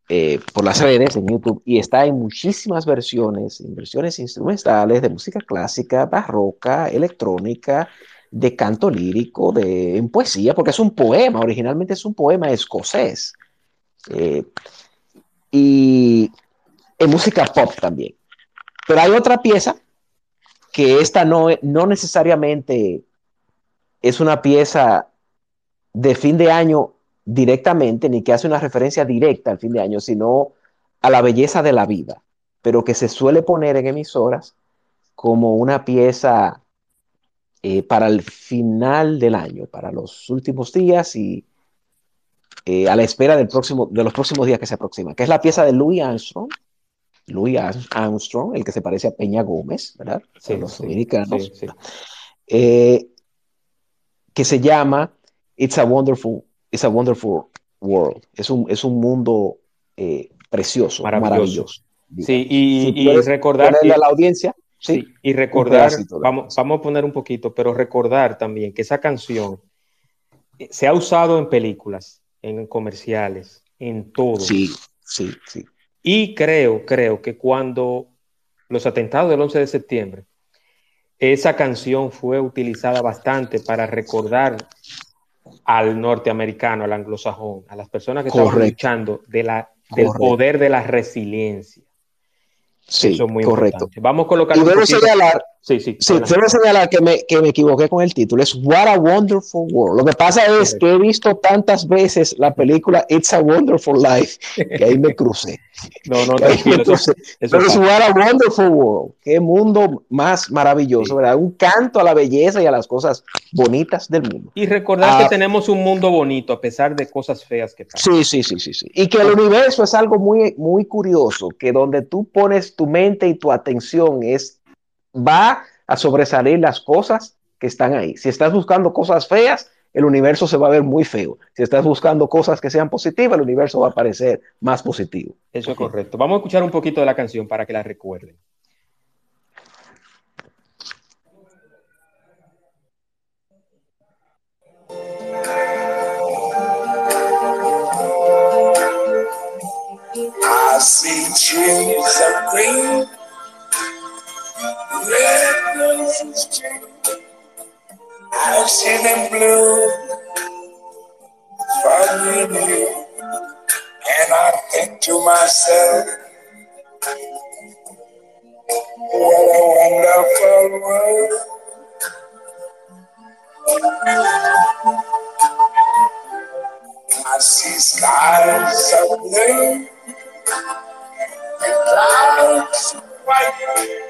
Speaker 3: eh, por las redes en YouTube y está en muchísimas versiones, en versiones instrumentales de música clásica, barroca, electrónica, de canto lírico, de en poesía, porque es un poema, originalmente es un poema escocés y en música pop también. Pero hay otra pieza que esta no, no necesariamente es una pieza de fin de año directamente, ni que hace una referencia directa al fin de año, sino a la belleza de la vida, pero que se suele poner en emisoras como una pieza eh, para el final del año, para los últimos días y eh, a la espera del próximo, de los próximos días que se aproximan, que es la pieza de Louis Armstrong, Louis Armstrong, el que se parece a Peña Gómez, ¿verdad?
Speaker 2: Sí,
Speaker 3: los
Speaker 2: sí,
Speaker 3: dominicanos.
Speaker 2: sí, sí.
Speaker 3: Eh, que se llama It's a Wonderful, It's a Wonderful World. Es un, es un mundo eh, precioso,
Speaker 2: Maravilloso.
Speaker 3: maravilloso.
Speaker 2: Sí, y,
Speaker 3: Si
Speaker 2: y recordar que-
Speaker 3: a la audiencia, sí,
Speaker 2: Sí, y recordar, vamos, vamos a poner un poquito, pero recordar también que esa canción eh, se ha usado en películas, en comerciales, en todo.
Speaker 3: sí, sí, sí.
Speaker 2: Y creo, creo que cuando los atentados del 11 de septiembre, esa canción fue utilizada bastante para recordar al norteamericano, al anglosajón, a las personas que estaban
Speaker 3: Correcto.
Speaker 2: luchando de la, del
Speaker 3: Correcto.
Speaker 2: poder de la resiliencia.
Speaker 3: Sí,
Speaker 2: Eso es muy
Speaker 3: correcto.
Speaker 2: importante. Vamos a colocar
Speaker 3: Y
Speaker 2: un
Speaker 3: debo
Speaker 2: poquito-
Speaker 3: señalar,
Speaker 2: Sí, sí.
Speaker 3: sí, debo señalar que me, que me equivoqué con el título. Es What a Wonderful World. Lo que pasa es que he visto tantas veces la película It's a Wonderful Life que ahí me crucé.
Speaker 2: No, no, tranquilo. Eso, eso
Speaker 3: Pero es. What a Wonderful World. Qué mundo más maravilloso,
Speaker 2: Sí.
Speaker 3: ¿verdad? Un canto a la belleza y a las cosas bonitas del mundo.
Speaker 2: Y recordar
Speaker 3: Ah.
Speaker 2: que tenemos un mundo bonito a pesar de cosas feas que pasan.
Speaker 3: Sí, sí, sí, sí, sí. Y que el universo es algo muy, muy curioso, que donde tú pones tu mente y tu atención es, va a sobresalir las cosas que están ahí. Si estás buscando cosas feas, el universo se va a ver muy feo. Si estás buscando cosas que sean positivas, el universo va a parecer más positivo.
Speaker 2: Eso es correcto. Vamos a escuchar un poquito de la canción para que la recuerden.
Speaker 5: I see trees of green, red roses too. I see them blue for you. And I think to myself, what a wonderful world. I see skies of blue and clouds of white.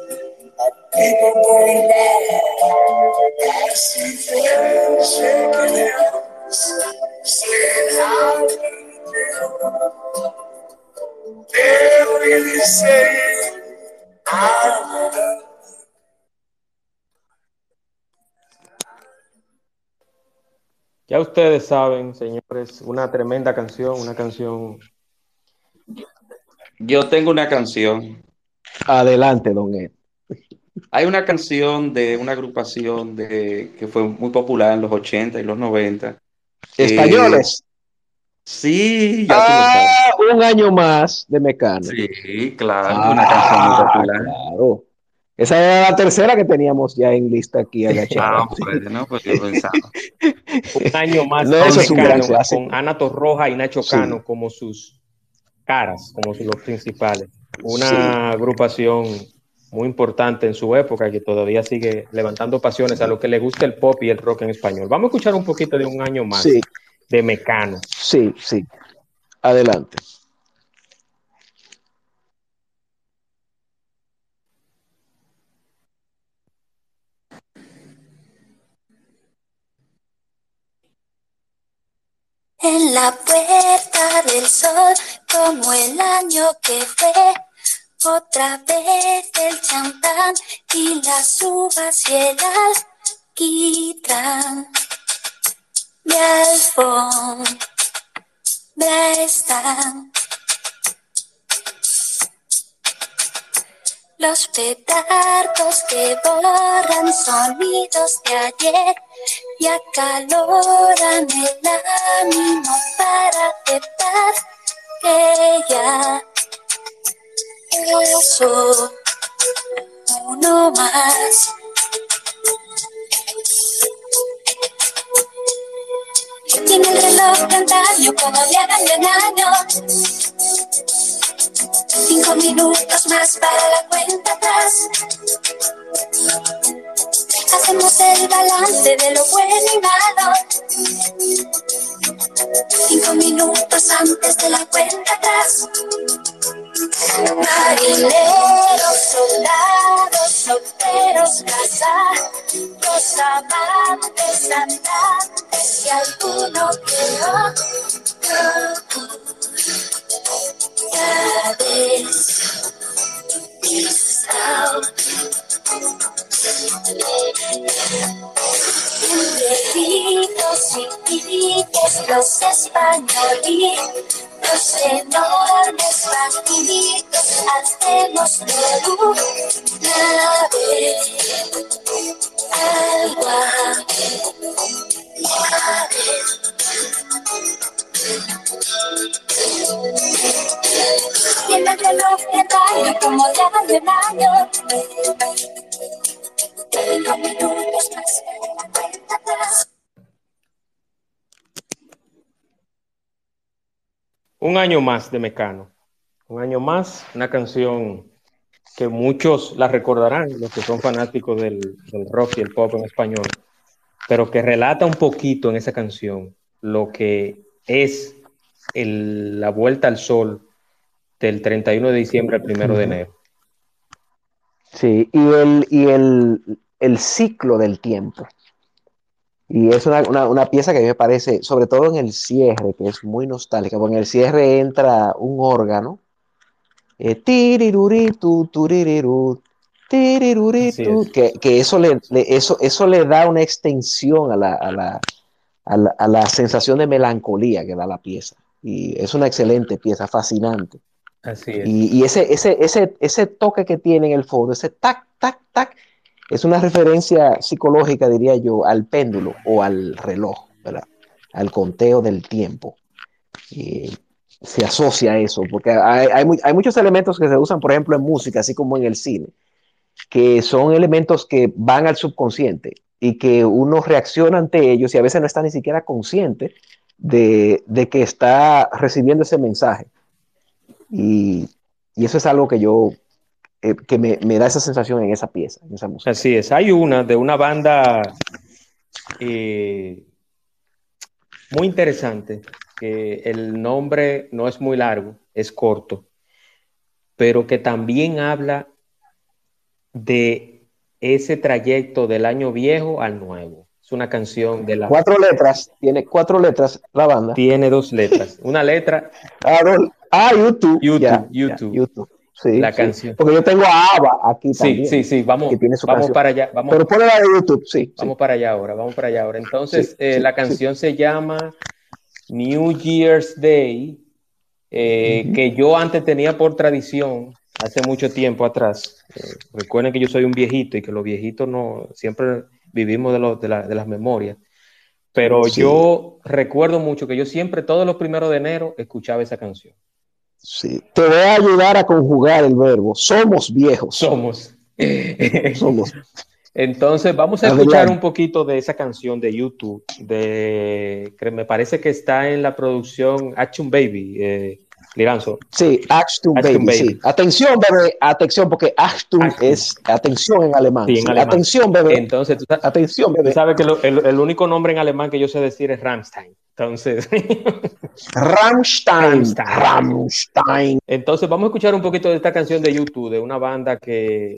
Speaker 5: people going by. I see friends shaking hands, saying how do you do? They're really saying, I love
Speaker 2: Ya ustedes saben, señores, una tremenda canción, una canción.
Speaker 4: Yo tengo una canción.
Speaker 3: Adelante, don Ed.
Speaker 4: Hay una canción de una agrupación de, que fue muy popular en los 80 y los 90.
Speaker 3: Españoles.
Speaker 4: Sí, ya tú lo sabes.
Speaker 3: Ah, un año más de Mecano.
Speaker 4: Sí, claro, una canción muy
Speaker 3: Ah,
Speaker 4: popular.
Speaker 3: claro. Esa era la tercera que teníamos ya en lista aquí agachada.
Speaker 4: Ah, pues, no, pues yo pensaba.
Speaker 2: Un año más
Speaker 3: No, eso es un gran clásico.
Speaker 2: con Ana Torroja y Nacho
Speaker 3: Sí.
Speaker 2: Cano como sus caras, como sus- los principales. Una
Speaker 3: Sí.
Speaker 2: agrupación muy importante en su época que todavía sigue levantando pasiones a lo que le gusta el pop y el rock en español. Vamos a escuchar un poquito de un año más
Speaker 3: Sí,
Speaker 2: de Mecano.
Speaker 3: sí, sí. Adelante.
Speaker 6: En la puerta del sol, como el año que fue, otra vez el champán y las uvas y el alquitrán. Mi están
Speaker 7: Los petardos que borran sonidos de ayer y acaloran el ánimo para aceptar que ya eso uno más. Tiene el reloj de antaño como de año año. Cinco minutos más para la cuenta atrás. Hacemos el balance de lo bueno y malo. Cinco minutos antes de la cuenta atrás. Marineros, soldados, solteros, casados, amantes, andantes y alguno que no. Ya ves, out. Viejitos y pibes, los enormes bandiditos, hacemos de una vez agua. Tiene el reloj de daño como de año. Cinco minutos más, cuenta atrás.
Speaker 2: Un año más de Mecano. Un año más, una canción que muchos la recordarán, los que son fanáticos del, del rock y el pop en español, pero que relata un poquito en esa canción lo que es el- la vuelta al sol del 31 de diciembre al 1 de enero.
Speaker 3: Sí, y el, y el, el ciclo del tiempo. Y es una, una- una pieza que a mí me parece, sobre todo en el cierre, que es muy nostálgica, porque en el cierre entra un órgano, eh, tiriruritu, tuririru, tiriruritu,
Speaker 2: Así es.
Speaker 3: que, que eso, le, le- eso, eso le da una extensión a la, a la, a la, a la sensación de melancolía que da la pieza. Y es una excelente pieza, fascinante.
Speaker 2: Así es.
Speaker 3: Y, y ese, ese, ese, ese toque que tiene en el fondo, ese tac, tac, tac, es una referencia psicológica, diría yo, al péndulo o al reloj, ¿verdad? Al conteo del tiempo. Y se asocia a eso, porque hay, hay, hay muchos elementos que se usan, por ejemplo, en música, así como en el cine, que son elementos que van al subconsciente y que uno reacciona ante ellos y a veces no está ni siquiera consciente de, de que está recibiendo ese mensaje. Y, y eso es algo que yo, eh, que me, me da esa sensación en esa pieza, en esa música.
Speaker 2: Así es. Hay una de una banda eh, muy interesante, que el nombre no es muy largo, es corto, pero que también habla de ese trayecto del año viejo al nuevo. Es una canción de la...
Speaker 3: Cuatro letras, tiene cuatro letras la banda.
Speaker 2: Tiene dos letras. Una letra,
Speaker 3: Ah, no, ah, YouTube.
Speaker 2: YouTube.
Speaker 3: Sí,
Speaker 2: La
Speaker 3: sí.
Speaker 2: canción.
Speaker 3: Porque yo tengo a Ava aquí
Speaker 2: sí,
Speaker 3: también.
Speaker 2: sí, sí, vamos,
Speaker 3: que tiene su
Speaker 2: vamos
Speaker 3: canción.
Speaker 2: para allá, vamos,
Speaker 3: Pero ponle la de YouTube, sí.
Speaker 2: Vamos para allá ahora, vamos para allá ahora. Entonces,
Speaker 3: Sí,
Speaker 2: eh,
Speaker 3: sí,
Speaker 2: la
Speaker 3: sí.
Speaker 2: canción se llama New Year's Day, eh,
Speaker 3: Ujú.
Speaker 2: que yo antes tenía por tradición, hace mucho tiempo atrás. Eh, recuerden que yo soy un viejito y que los viejitos no siempre vivimos de, lo- de, la- de las memorias. Pero
Speaker 3: Sí.
Speaker 2: yo recuerdo mucho que yo siempre, todos los primeros de enero, escuchaba esa canción.
Speaker 3: Sí. Te voy a ayudar a conjugar el verbo. Somos viejos.
Speaker 2: Somos.
Speaker 3: Somos.
Speaker 2: Entonces, vamos a
Speaker 3: Adelante.
Speaker 2: escuchar un poquito de esa canción de YouTube, de, que me parece que está en la producción Action Baby, eh, Liranzo.
Speaker 3: Sí, Achtung
Speaker 2: Achtung
Speaker 3: baby,
Speaker 2: Baby.
Speaker 3: sí. Atención, bebé, atención, porque Achtung,
Speaker 2: Achtung.
Speaker 3: es atención en alemán.
Speaker 2: Sí, en
Speaker 3: Sí,
Speaker 2: alemán.
Speaker 3: Atención, bebé.
Speaker 2: Entonces, tú,
Speaker 3: Atención,
Speaker 2: tú
Speaker 3: bebé.
Speaker 2: sabes que lo- el, el único nombre en alemán que yo sé decir es Rammstein. Entonces,
Speaker 3: Rammstein.
Speaker 2: Rammstein.
Speaker 3: Rammstein.
Speaker 2: entonces, vamos a escuchar un poquito de esta canción de YouTube, de una banda que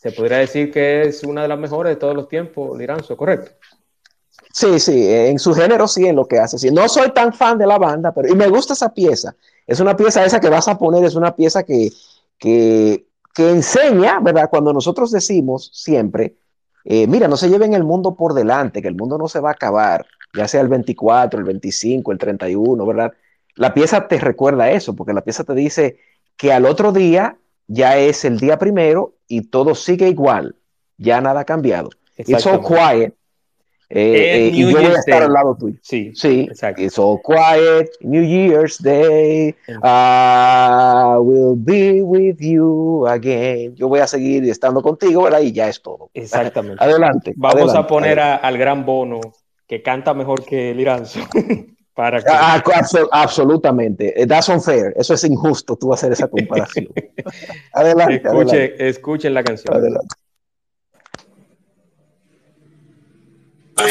Speaker 2: se podría decir que es una de las mejores de todos los tiempos, Liranzo, ¿correcto?
Speaker 3: Sí, sí, en su género sí, en lo que hace. Sí. No soy tan fan de la banda, pero y me gusta esa pieza. Es una pieza esa que vas a poner, es una pieza que, que, que enseña, ¿verdad? Cuando nosotros decimos siempre, eh, mira, no se lleven el mundo por delante, que el mundo no se va a acabar, ya sea el 24, el 25, el 31, ¿verdad? La pieza te recuerda eso, porque la pieza te dice que al otro día ya es el día primero y todo sigue igual, ya nada ha cambiado. It's all quiet. Eh, eh, y yo voy a estar al lado tuyo.
Speaker 2: Sí,
Speaker 3: sí. Exacto. It's all quiet. New Year's Day. I will be with you again. Yo voy a seguir estando contigo, ¿verdad? Y ya es todo.
Speaker 2: Exactamente.
Speaker 3: Adelante.
Speaker 2: Vamos a poner al gran Bono, que canta mejor que Liranzo.
Speaker 3: Para que... Ah, absolutamente. Eh, that's unfair. Eso es injusto tú hacer esa comparación.
Speaker 2: adelante, adelante. Escuchen la canción.
Speaker 3: Adelante.
Speaker 2: Si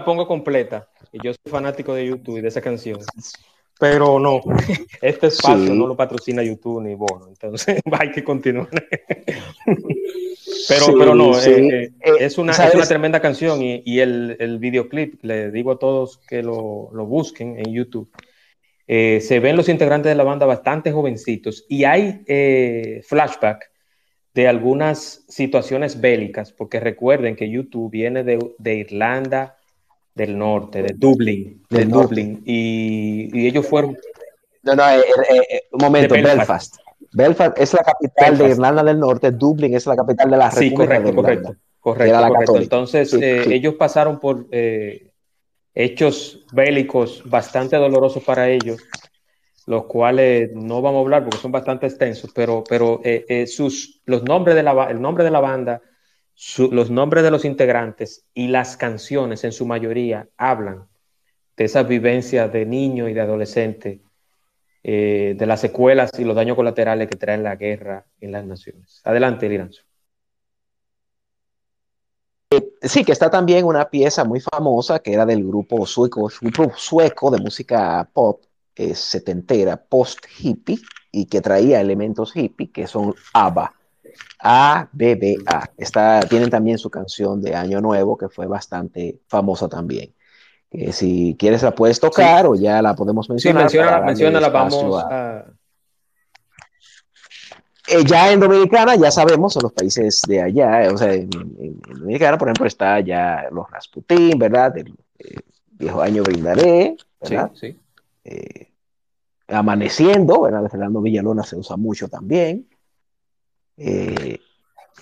Speaker 2: la pongo completa. Y yo soy fanático de YouTube y de esa canción. Pero no, este espacio no lo patrocina YouTube ni Bono, entonces hay que continuar. pero, pero no, eh, eh, es, una, es, una, tremenda canción y, y el, el, videoclip, le digo a todos que lo, lo busquen en YouTube. Eh, se ven los integrantes de la banda bastante jovencitos y hay flashback de algunas situaciones bélicas, porque recuerden que YouTube viene de, de Irlanda, del norte, de Dublín, de Dublín, y, y, ellos fueron...
Speaker 3: No, no, eh, eh, eh, un momento, Belfast. Belfast. es la capital de Irlanda del Norte, Dublín es la capital de la
Speaker 2: República sí, correcto, correcto, correcto, correcto. Entonces, sí, sí. ellos pasaron por hechos bélicos bastante dolorosos para ellos, los cuales no vamos a hablar porque son bastante extensos, pero, pero eh, sus, los nombres de la, el nombre de la banda los nombres de los integrantes y las canciones en su mayoría hablan de esas vivencias de niño y de adolescente, eh, de las secuelas y los daños colaterales que traen la guerra en las naciones. Adelante, Liranzo.
Speaker 3: Sí, que está también una pieza muy famosa que era del grupo sueco, grupo sueco de música pop eh, setentera, post hippie, y que traía elementos hippie, que son ABBA. ABBA. Está, tienen también su canción de Año Nuevo, que fue bastante famosa también. Que si quieres la puedes tocar sí. o ya la podemos mencionar.
Speaker 2: Sí, menciona, menciona la vamos a...
Speaker 3: Eh, ya en Dominicana, ya sabemos, en los países de allá, o sea, en, en, en Dominicana, por ejemplo, está ya los Rasputín, ¿verdad? El, eh, viejo año brindaré, ¿verdad?
Speaker 2: Sí, sí.
Speaker 3: Eh, amaneciendo, ¿verdad? De Fernando Villalona se usa mucho también. Eh,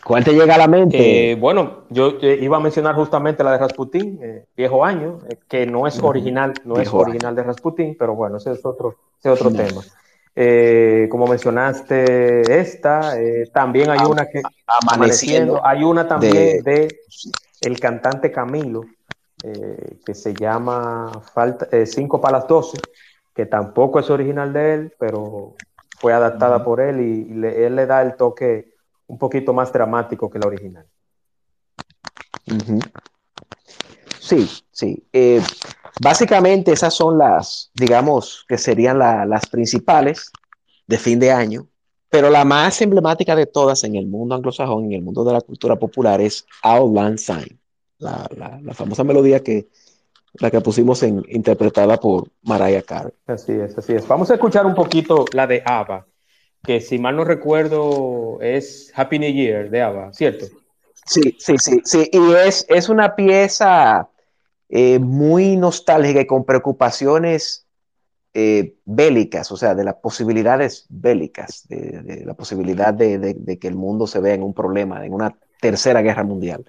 Speaker 3: ¿Cuál te llega a la mente?
Speaker 2: Eh, bueno, yo iba a mencionar justamente la de Rasputin, eh, Viejo Año, que no es original, no viejo es original año. de Rasputin, pero bueno, ese es otro, ese es otro no. tema. como mencionaste esta, también hay una que
Speaker 3: amaneciendo,
Speaker 2: hay una también de, de el cantante Camilo, que se llama Falta, Cinco para las Doce, que tampoco es original de él, pero fue adaptada uh -huh. por él y, y le, él le da el toque un poquito más dramático que la original.
Speaker 3: Uh -huh. Sí, sí. Eh, básicamente esas son las, digamos, que serían las principales de fin de año, pero la más emblemática de todas en el mundo anglosajón, en el mundo de la cultura popular, es Auld Lang Syne, la, la, famosa melodía que la que pusimos en, interpretada por Mariah Carey.
Speaker 2: Así es, así es. Vamos a escuchar un poquito la de ABBA, que si mal no recuerdo es Happy New Year de ABBA, ¿cierto?
Speaker 3: Sí, sí, sí, sí. Y es, es una pieza eh, muy nostálgica y con preocupaciones eh, bélicas, o sea, de las posibilidades bélicas, de, la posibilidad de, que el mundo se vea en un problema, en una tercera guerra mundial.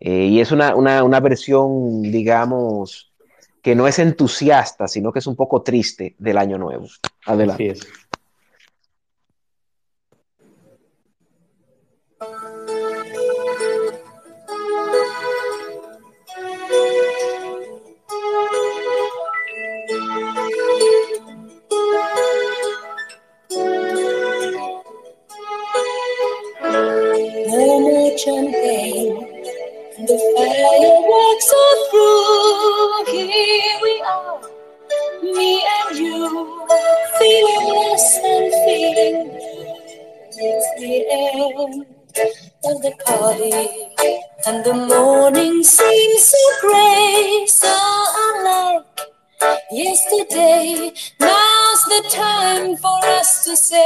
Speaker 3: Eh, y es una, una, versión, digamos, que no es entusiasta, sino que es un poco triste del año nuevo. Adelante.
Speaker 6: The end of the party, and the morning seems so gray, so unlike yesterday. Now's the time for us to say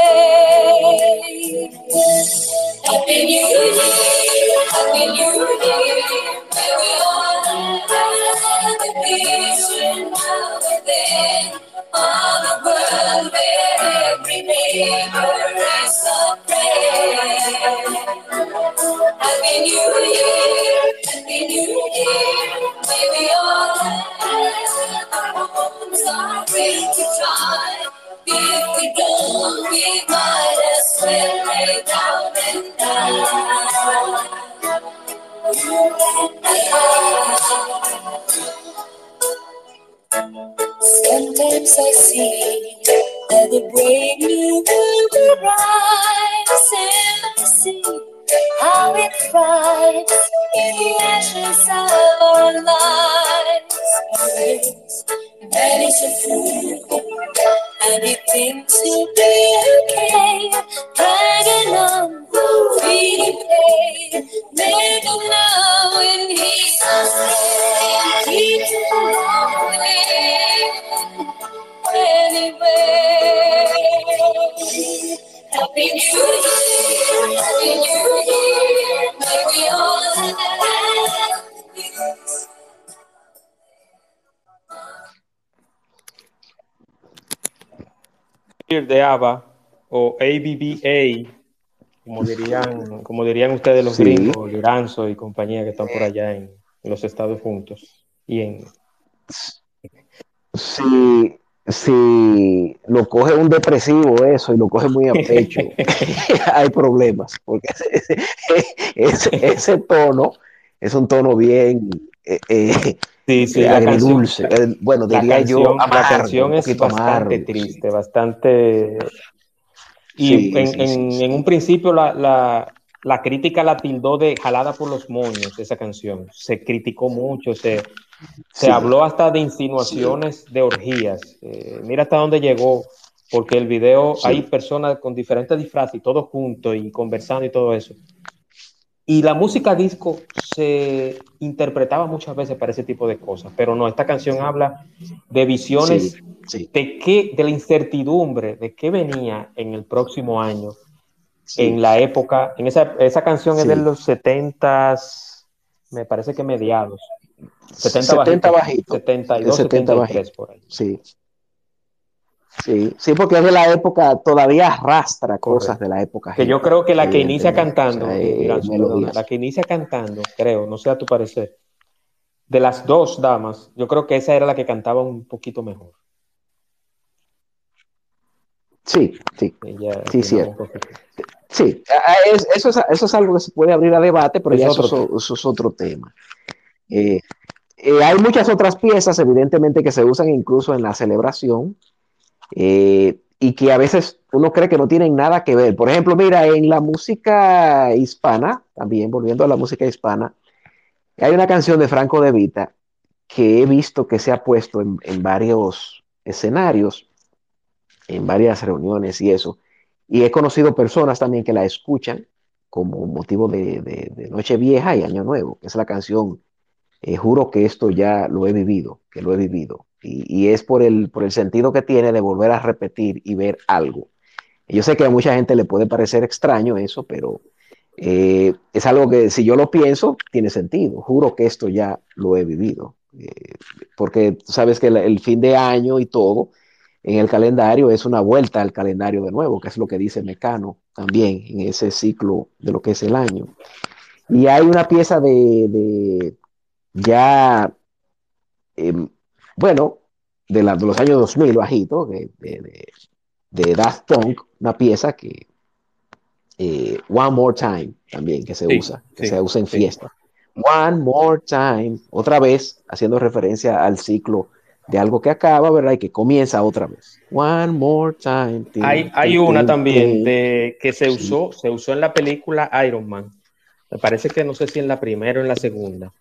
Speaker 6: Happy New Year, Happy New Year. May we all have the peace now within all the world every neighbor Happy New Year, Happy New Year. May we all have homes are ready to try. If we don't, we might as well lay down and die. Sometimes I see that the brave new world rise and I see how it thrives in the ashes of our lives. And it's a fool, and he thinks he'll be okay. Dragging on, feeling pain, never knowing he's afraid. Keeps going anyway. Happy New Year, Happy New Year, may we all have peace.
Speaker 2: de ABBA o ABBA, como dirían, como dirían ustedes los gringos, Liranzo y compañía que están por allá en, los Estados juntos y en
Speaker 3: si, si lo coge un depresivo eso y lo coge muy a pecho, hay problemas, porque ese, ese, tono es un tono bien eh, eh,
Speaker 2: Sí, sí,
Speaker 3: agridulce. Eh, bueno, diría yo,
Speaker 2: la canción es bastante triste, bastante. Y en, un principio la, crítica la tildó de jalada por los moños, esa canción. Se criticó mucho, se, se habló hasta de insinuaciones de orgías. Eh, mira hasta dónde llegó, porque el video hay personas con diferentes disfraces y todos juntos y conversando y todo eso. Y la música disco se interpretaba muchas veces para ese tipo de cosas, pero no, esta canción habla de visiones de qué, de la incertidumbre, de qué venía en el próximo año, en la época, en esa, esa canción es de los 70 me parece que mediados.
Speaker 3: 70, 70 bajito,
Speaker 2: 72, 73 por ahí.
Speaker 3: Sí. Sí, sí, porque es de la época, todavía arrastra cosas de la época.
Speaker 2: Que yo creo que la que inicia cantando, eh, la que inicia cantando, creo, no sé a tu parecer, de las dos damas, yo creo que esa era la que cantaba un poquito mejor.
Speaker 3: Sí, sí, sí, cierto. Sí, eso es, eso es algo que se puede abrir a debate, pero ya eso, es otro tema. Eh, eh, hay muchas otras piezas, evidentemente, que se usan incluso en la celebración, eh, y que a veces uno cree que no tienen nada que ver. Por ejemplo, mira, en la música hispana, también volviendo a la música hispana, hay una canción de Franco de Vita que he visto que se ha puesto en, en varios escenarios, en varias reuniones y eso. Y he conocido personas también que la escuchan como motivo de, de, de Nochevieja y Año Nuevo, es la canción eh, Juro que esto ya lo he vivido, que lo he vivido. Y, y, es por el, por el sentido que tiene de volver a repetir y ver algo. Yo sé que a mucha gente le puede parecer extraño eso, pero eh, es algo que si yo lo pienso, tiene sentido. Juro que esto ya lo he vivido. Eh, porque tú sabes que el, fin de año y todo en el calendario es una vuelta al calendario de nuevo, que es lo que dice Mecano también en ese ciclo de lo que es el año. Y hay una pieza de, de ya, eh, bueno, de, la, de, los años 2000, bajito, de, de, de Daft Punk, una pieza que, eh, One More Time, también, que se sí, usa, que sí, se usa en sí. fiesta. One More Time, otra vez, haciendo referencia al ciclo de algo que acaba, ¿verdad? Y que comienza otra vez. One more time.
Speaker 2: Hay, una también de que se usó, se usó en la película Iron Man. Me parece que no sé si en la primera o en la segunda.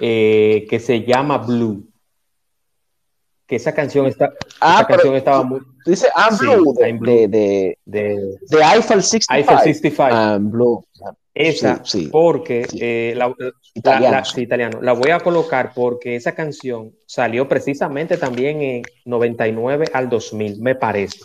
Speaker 2: Eh, que se llama Blue. Que esa canción está,
Speaker 3: ah,
Speaker 2: esa canción estaba muy.
Speaker 3: Dice I'm Blue, de, I'm Blue. De, de, de, de, Eiffel 65.
Speaker 2: Eiffel 65.
Speaker 3: I'm Blue.
Speaker 2: Esa, sí, sí, porque sí. Eh, la, italiano. La, la, italiano. La voy a colocar porque esa canción salió precisamente también en 99 al 2000, me parece.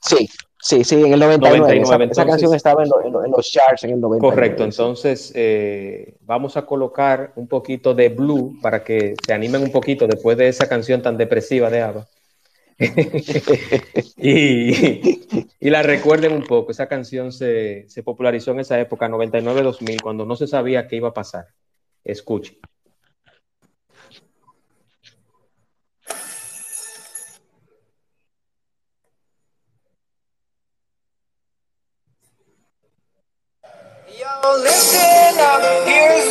Speaker 3: Sí, sí, sí, en el 99. 99 esa, entonces, esa, canción estaba en, lo, en, lo, en, los charts en el 99.
Speaker 2: Correcto, entonces eh, vamos a colocar un poquito de Blue para que se animen un poquito después de esa canción tan depresiva de ABBA. y, y, la recuerden un poco. Esa canción se, se popularizó en esa época, 99-2000, cuando no se sabía qué iba a pasar. Escuchen.
Speaker 8: listen up, here's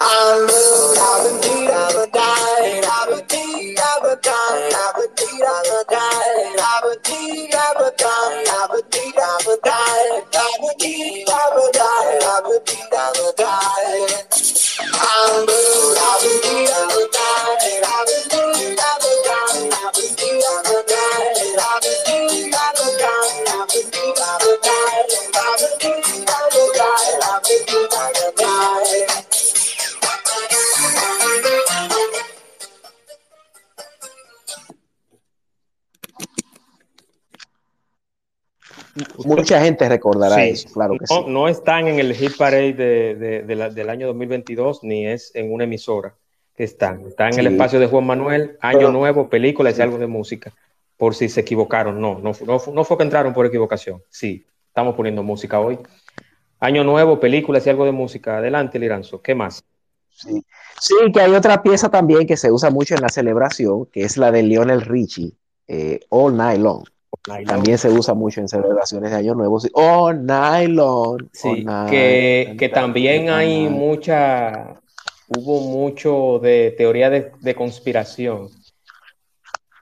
Speaker 8: I'm
Speaker 3: Mucha gente recordará sí, eso, claro que
Speaker 2: no,
Speaker 3: sí.
Speaker 2: No están en el hit parade de, de, de la, del año 2022, ni es en una emisora que están. Está en sí. el espacio de Juan Manuel, Año Pero, Nuevo, películas y algo de música. Por si se equivocaron, no, no, no, no fue que entraron por equivocación. Sí, estamos poniendo música hoy. Año Nuevo, películas y algo de música. Adelante, Liranzo. ¿Qué más?
Speaker 3: Sí. sí, que hay otra pieza también que se usa mucho en la celebración, que es la de Lionel Richie, eh, All Night Long. También se usa mucho en celebraciones de Año Nuevo. All Night Long.
Speaker 2: Sí, que, que también hay mucha, hubo mucho de teoría de, de conspiración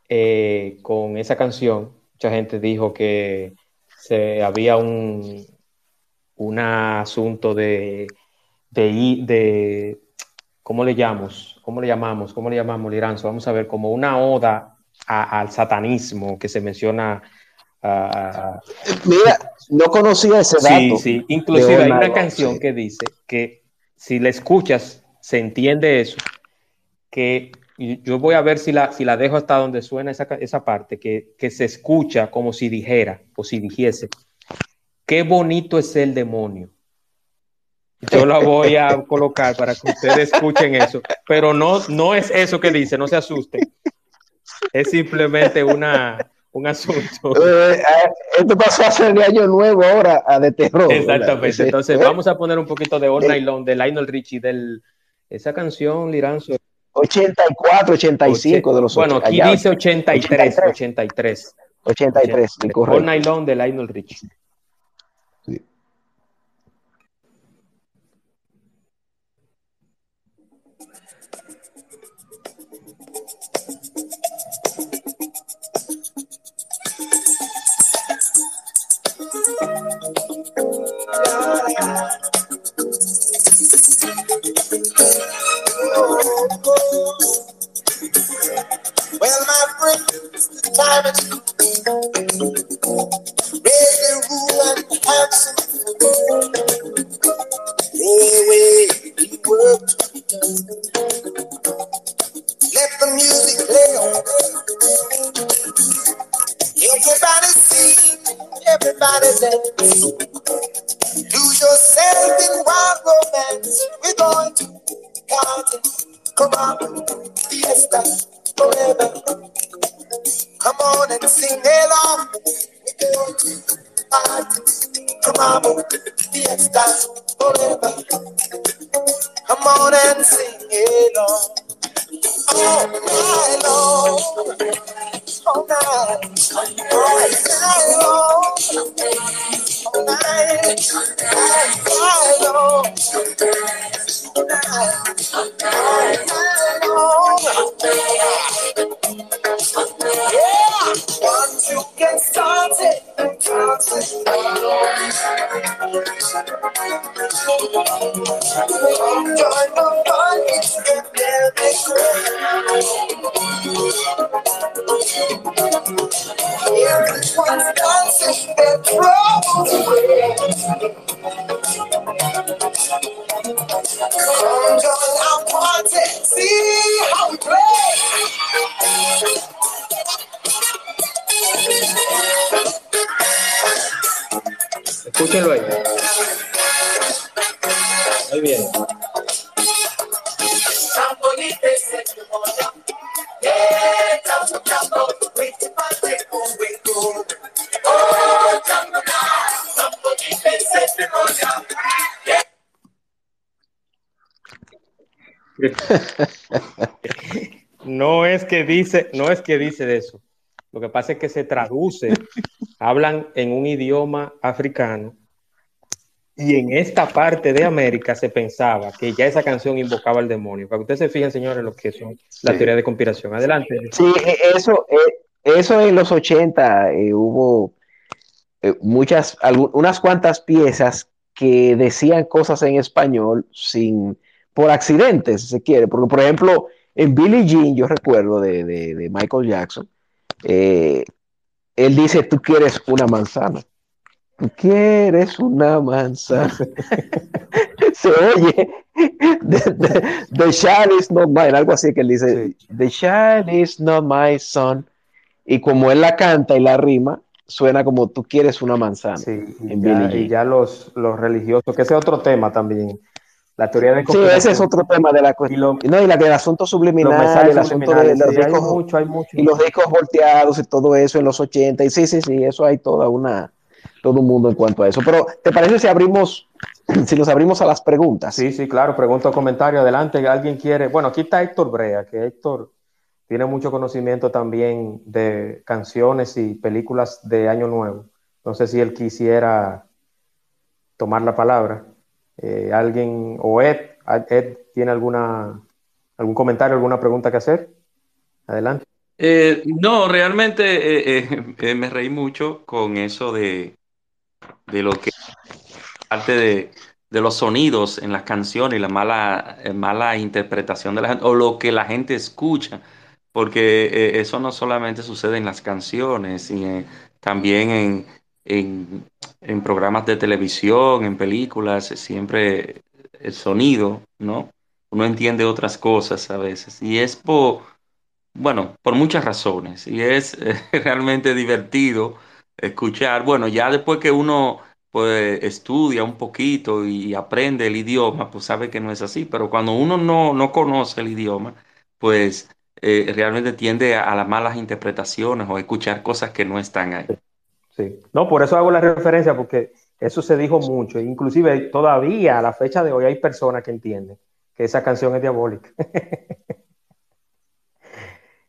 Speaker 2: eh, con esa canción. Mucha gente dijo que se, había un, un asunto de, de, de ¿cómo le llamamos? ¿Cómo le llamamos? ¿Cómo le llamamos, Liranzo? Vamos a ver, como una oda a, al satanismo que se menciona. Uh,
Speaker 3: Mira, no conocía ese dato.
Speaker 2: Sí, sí, inclusive hay una canción sí. que dice que si la escuchas, se entiende eso, que yo voy a ver si la, si la dejo hasta donde suena esa, esa parte, que, que se escucha como si dijera o si dijese, qué bonito es el demonio. Yo la voy a colocar para que ustedes escuchen eso, pero no, no es eso que dice, no se asusten. Es simplemente una, un asunto.
Speaker 3: Eh, esto pasó hace de año nuevo ahora a de terror.
Speaker 2: Exactamente. Entonces, vamos a poner un poquito de All Night Long de Lionel Richie, del, esa canción, Liranzo.
Speaker 3: 84, 85 de los
Speaker 2: Bueno, aquí
Speaker 3: allá,
Speaker 2: dice 83, 83.
Speaker 3: 83,
Speaker 2: All
Speaker 3: incorrecto.
Speaker 2: Night Long de Lionel Richie. Que dice, no es que dice de eso. Lo que pasa es que se traduce, hablan en un idioma africano y en esta parte de América se pensaba que ya esa canción invocaba al demonio. Para que ustedes se fijen, señores, lo que son
Speaker 3: Sí.
Speaker 2: teorías de conspiración. Adelante.
Speaker 3: Sí, eh, eso, eh, eso en los 80 eh, hubo eh, muchas, unas cuantas piezas que decían cosas en español sin, por accidente, si se quiere. Porque, por ejemplo, en Billie Jean, yo recuerdo de, de- de Michael Jackson, eh, él dice, tú quieres una manzana. Tú quieres una manzana. se oye, the, the- the child is not mine, algo así que él dice,
Speaker 2: Sí.
Speaker 3: the child is not my son. Y como él la canta y la rima, suena como tú quieres una manzana.
Speaker 2: Sí, y
Speaker 3: en
Speaker 2: ya, y ya los, los religiosos, que ese es otro tema también. La teoría de
Speaker 3: Sí, ese es otro tema de la
Speaker 2: Y
Speaker 3: cuestión.
Speaker 2: lo-
Speaker 3: No, y la del asunto subliminal, el asunto de los
Speaker 2: sí, hay
Speaker 3: discos,
Speaker 2: mucho, hay mucho.
Speaker 3: y los discos volteados y todo eso en los 80. Y sí, sí, sí, eso hay toda una, todo un mundo en cuanto a eso. Pero, ¿te parece si abrimos, si nos abrimos a las preguntas?
Speaker 2: Sí, sí, claro, pregunta o comentario, adelante, alguien quiere. Bueno, aquí está Héctor Brea, que Héctor tiene mucho conocimiento también de canciones y películas de Año Nuevo. No sé si él quisiera tomar la palabra. Eh, alguien, o Ed, Ed tiene alguna, algún comentario, alguna pregunta que hacer. Adelante.
Speaker 4: Eh, no, realmente eh, me reí mucho con eso de, de lo que parte de, de los sonidos en las canciones y la mala, mala interpretación de la gente o lo que la gente escucha, porque eso no solamente sucede en las canciones, eh, también en, en, programas de televisión, en películas, siempre el sonido, ¿no? Uno entiende otras cosas a veces y es por bueno, por muchas razones. Y es realmente divertido escuchar. Bueno, ya después que uno pues estudia un poquito y aprende el idioma, pues sabe que no es así. Pero cuando uno no, no conoce el idioma, pues eh, realmente tiende a, a las malas interpretaciones o a escuchar cosas que no están ahí.
Speaker 2: Sí. No, por eso hago la referencia, porque eso se dijo mucho. Inclusive todavía a la fecha de hoy hay personas que entienden que esa canción es diabólica.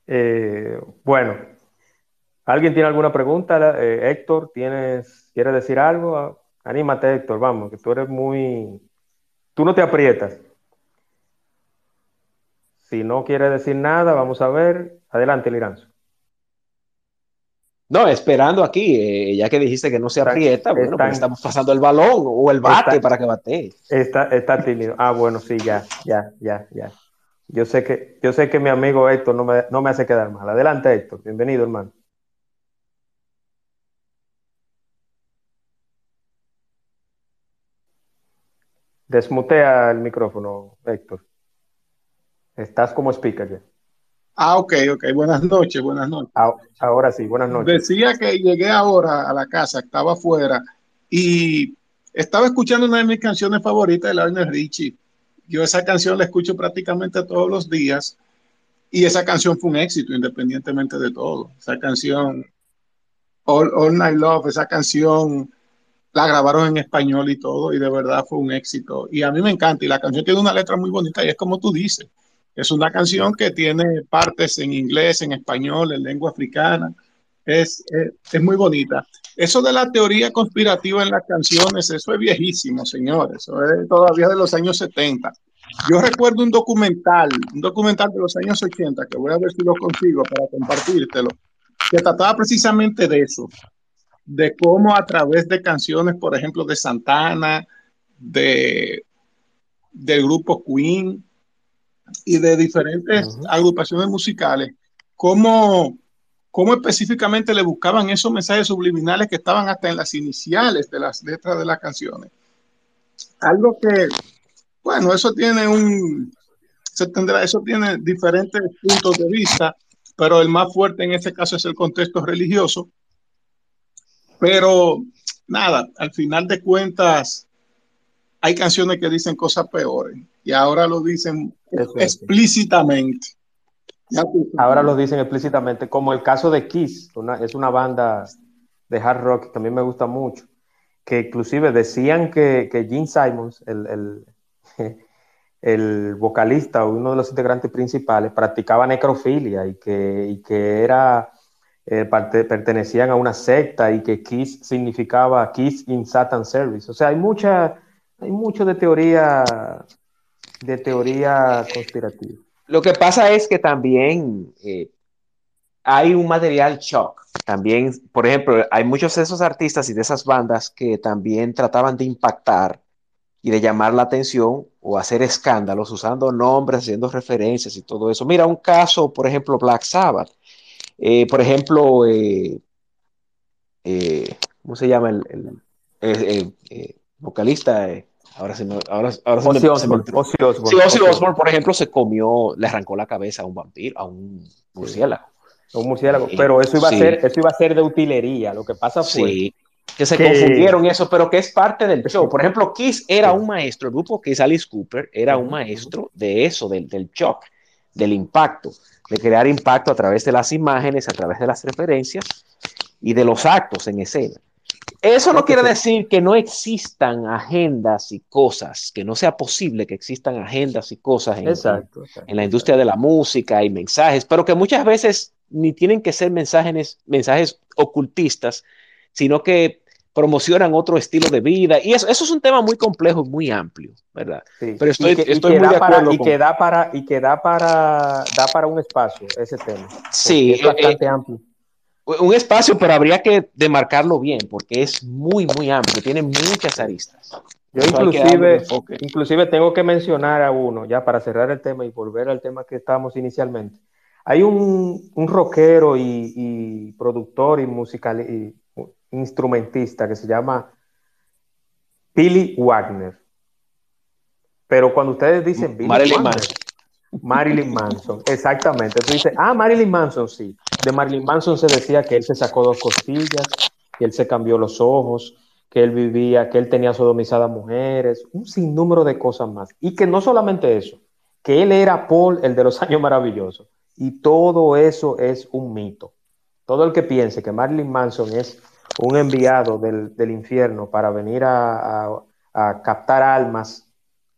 Speaker 2: Eh, bueno, ¿alguien tiene alguna pregunta? Eh, Héctor, ¿tienes, ¿quieres decir algo? Anímate, Héctor, vamos, que tú eres muy... Tú no te aprietas. Si no quiere decir nada, vamos a ver. Adelante, Liranzo.
Speaker 3: No, esperando aquí, eh, ya que dijiste que no se aprieta, bueno, pues estamos pasando el balón o el bate
Speaker 2: Está-
Speaker 3: para que bate.
Speaker 2: Está, está tímido. Ah, bueno, sí, ya, ya, ya, ya. Yo sé que, yo sé que mi amigo Héctor no me, no me hace quedar mal. Adelante, Héctor. Bienvenido, hermano. Desmutea el micrófono, Héctor. Estás como speaker ya.
Speaker 9: Ah, ok, ok. Buenas noches, buenas noches.
Speaker 2: Ah, Ahora sí, buenas noches.
Speaker 9: Decía que llegué ahora a la casa, estaba afuera y estaba escuchando una de mis canciones favoritas de Lionel Richie. Yo esa canción la escucho prácticamente todos los días y esa canción fue un éxito independientemente de todo. Esa canción, All, All Night Love, esa canción la grabaron en español y todo y de verdad fue un éxito. Y a mí me encanta y la canción tiene una letra muy bonita y es como tú dices. Es una canción que tiene partes en inglés, en español, en lengua africana. Es, es, es, muy bonita. Eso de la teoría conspirativa en las canciones, eso es viejísimo, señores. Eso es todavía de los años 70. Yo recuerdo un documental, un documental de los años 80, que voy a ver si lo consigo para compartírtelo, que trataba precisamente de eso, de cómo a través de canciones, por ejemplo, de Santana, de, del grupo Queen, y de diferentes uh -huh. agrupaciones musicales, cómo, cómo, específicamente le buscaban esos mensajes subliminales que estaban hasta en las iniciales de las letras de las canciones. Algo que, bueno, eso tiene un, se tendrá, eso tiene diferentes puntos de vista, pero el más fuerte en este caso es el contexto religioso. Pero nada, al final de cuentas, hay canciones que dicen cosas peores y ahora lo dicen explícitamente.
Speaker 2: Ahora lo dicen explícitamente, como el caso de Kiss, una, es una banda de hard rock que también me gusta mucho, que inclusive decían que, que Gene Simons, el, el, el, vocalista o uno de los integrantes principales, practicaba necrofilia y que, y que era, eh, parte, pertenecían a una secta y que Kiss significaba Kiss in Satan Service. O sea, hay mucha hay mucho de teoría de teoría conspirativa.
Speaker 3: Lo que pasa es que también eh, hay un material shock. También, por ejemplo, hay muchos de esos artistas y de esas bandas que también trataban de impactar y de llamar la atención o hacer escándalos usando nombres, haciendo referencias y todo eso. Mira, un caso, por ejemplo, Black Sabbath. Eh, por ejemplo, eh, ¿cómo se llama el, vocalista? Ahora se me, ahora, ahora se me,
Speaker 2: Osbourne,
Speaker 3: se me-
Speaker 2: Ozzy Osbourne.
Speaker 3: Sí, Ozzy Osbourne, por ejemplo, se comió, le arrancó la cabeza a un vampiro, a un murciélago.
Speaker 2: Un murciélago.
Speaker 3: Sí,
Speaker 2: Pero eso iba,
Speaker 3: sí.
Speaker 2: a ser, eso iba a ser de utilería. Lo que pasa fue
Speaker 3: Sí, que se
Speaker 2: que-
Speaker 3: confundieron eso, pero que es parte del show. Por ejemplo, Kiss era un maestro, el grupo Kiss, Alice Cooper, era un maestro de eso, del, del shock, del impacto, de crear impacto a través de las imágenes, a través de las referencias y de los actos en escena. Eso no quiere decir que no existan agendas y cosas, que no sea posible que existan agendas y cosas en,
Speaker 2: Exacto. exacto,
Speaker 3: en la industria de la música y mensajes, pero que muchas veces ni tienen que ser mensajes, mensajes ocultistas, sino que promocionan otro estilo de vida. Y eso, eso es un tema muy complejo y muy amplio, ¿verdad?
Speaker 2: Sí.
Speaker 3: Pero estoy-
Speaker 2: y que, y
Speaker 3: estoy
Speaker 2: que
Speaker 3: muy de
Speaker 2: para,
Speaker 3: acuerdo
Speaker 2: y
Speaker 3: con-
Speaker 2: que da para y que da para da para un espacio ese tema.
Speaker 3: Sí,
Speaker 2: es bastante
Speaker 3: eh,
Speaker 2: amplio.
Speaker 3: Un espacio, pero habría que demarcarlo bien, porque es muy, muy amplio, tiene muchas aristas.
Speaker 2: Yo
Speaker 3: Eso
Speaker 2: inclusive, inclusive tengo que mencionar a uno, ya para cerrar el tema y volver al tema que estábamos inicialmente. Hay un, un rockero y, y productor y musical y instrumentista que se llama Billy Wagner. Pero cuando ustedes dicen Billy Wagner. Marilyn Manson, exactamente. Tú dices, ah, Marilyn Manson, sí. De Marilyn Manson se decía que él se sacó dos costillas, que él se cambió los ojos, que él vivía, que él tenía sodomizadas mujeres, un sinnúmero de cosas más. Y que no solamente eso, que él era Paul, el de los años maravillosos. Y todo eso es un mito. Todo el que piense que Marilyn Manson es un enviado del, del infierno para venir a, a- a captar almas,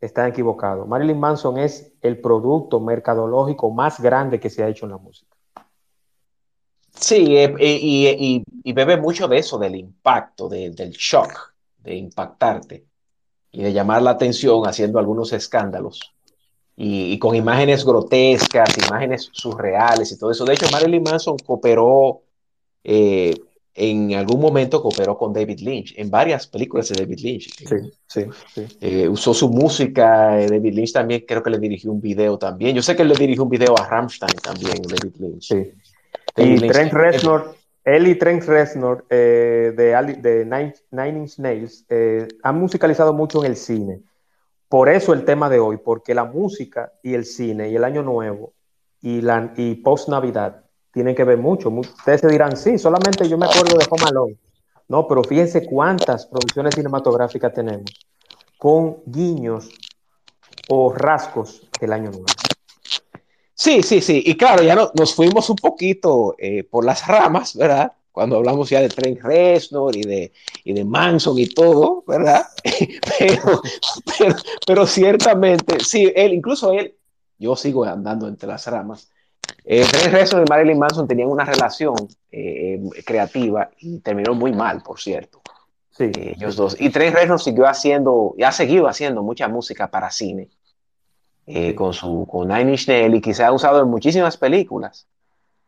Speaker 2: está equivocado. Marilyn Manson es el producto mercadológico más grande que se ha hecho en la música.
Speaker 3: Sí, eh, eh, y, y- bebe mucho de eso, del impacto, de- del shock, de impactarte y de llamar la atención haciendo algunos escándalos y, y con imágenes grotescas, imágenes surreales y todo eso. De hecho, Marilyn Manson cooperó, eh, en algún momento cooperó con David Lynch, en varias películas de David Lynch.
Speaker 2: Sí, sí, sí.
Speaker 3: Eh, usó su música, eh, David Lynch también creo que le dirigió un video también. Yo sé que le dirigió un video a Rammstein también, David Lynch.
Speaker 2: sí.
Speaker 3: David
Speaker 2: Y
Speaker 3: Lynch-
Speaker 2: Trent Reznor, él y Trent Reznor eh, de, de Nine, Nine Inch Nails eh, han musicalizado mucho en el cine. Por eso el tema de hoy, porque la música y el cine y el Año Nuevo y, la, y post Tienen que ver mucho. Mu- Ustedes se dirán, sí, solamente yo me acuerdo de Home Alone. No, pero fíjense cuántas producciones cinematográficas tenemos con guiños o rasgos del Año Nuevo.
Speaker 3: Sí, sí, sí. Y claro, ya no- nos fuimos un poquito eh, por las ramas, ¿verdad? Cuando hablamos ya de Trent Reznor y de, y de Manson y todo, ¿verdad? pero, pero ciertamente, sí, él, incluso él, yo sigo andando entre las ramas. Eh, Trent Reznor y Marilyn Manson tenían una relación eh, creativa y terminó muy mal, por cierto.
Speaker 2: Sí,
Speaker 3: eh, ellos dos. Y Trent Reznor siguió haciendo, y ha seguido haciendo mucha música para cine eh, con su con Nine Inch Nails y que se ha usado en muchísimas películas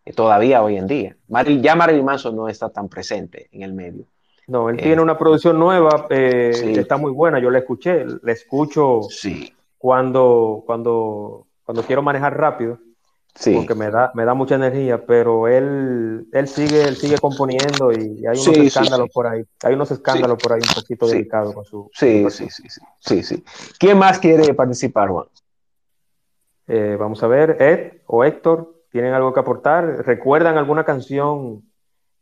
Speaker 3: eh, todavía hoy en día. Maril- ya Marilyn Manson no está tan presente en el medio.
Speaker 2: No, él
Speaker 3: Eh,
Speaker 2: tiene una producción nueva, eh,
Speaker 3: sí.
Speaker 2: está muy buena, yo la escuché, la escucho
Speaker 3: Sí,
Speaker 2: cuando, cuando, cuando quiero manejar rápido,
Speaker 3: sí.
Speaker 2: porque me da, me da mucha energía, pero él, él sigue, él sigue componiendo y hay unos
Speaker 3: Sí,
Speaker 2: escándalos
Speaker 3: sí.
Speaker 2: por ahí, hay unos escándalos por ahí un poquito delicados con su,
Speaker 3: Sí,
Speaker 2: con
Speaker 3: sí, sí, sí, sí, sí. ¿Quién más quiere participar, Juan?
Speaker 2: Eh, vamos a ver, Ed o Héctor, ¿tienen algo que aportar? ¿Recuerdan alguna canción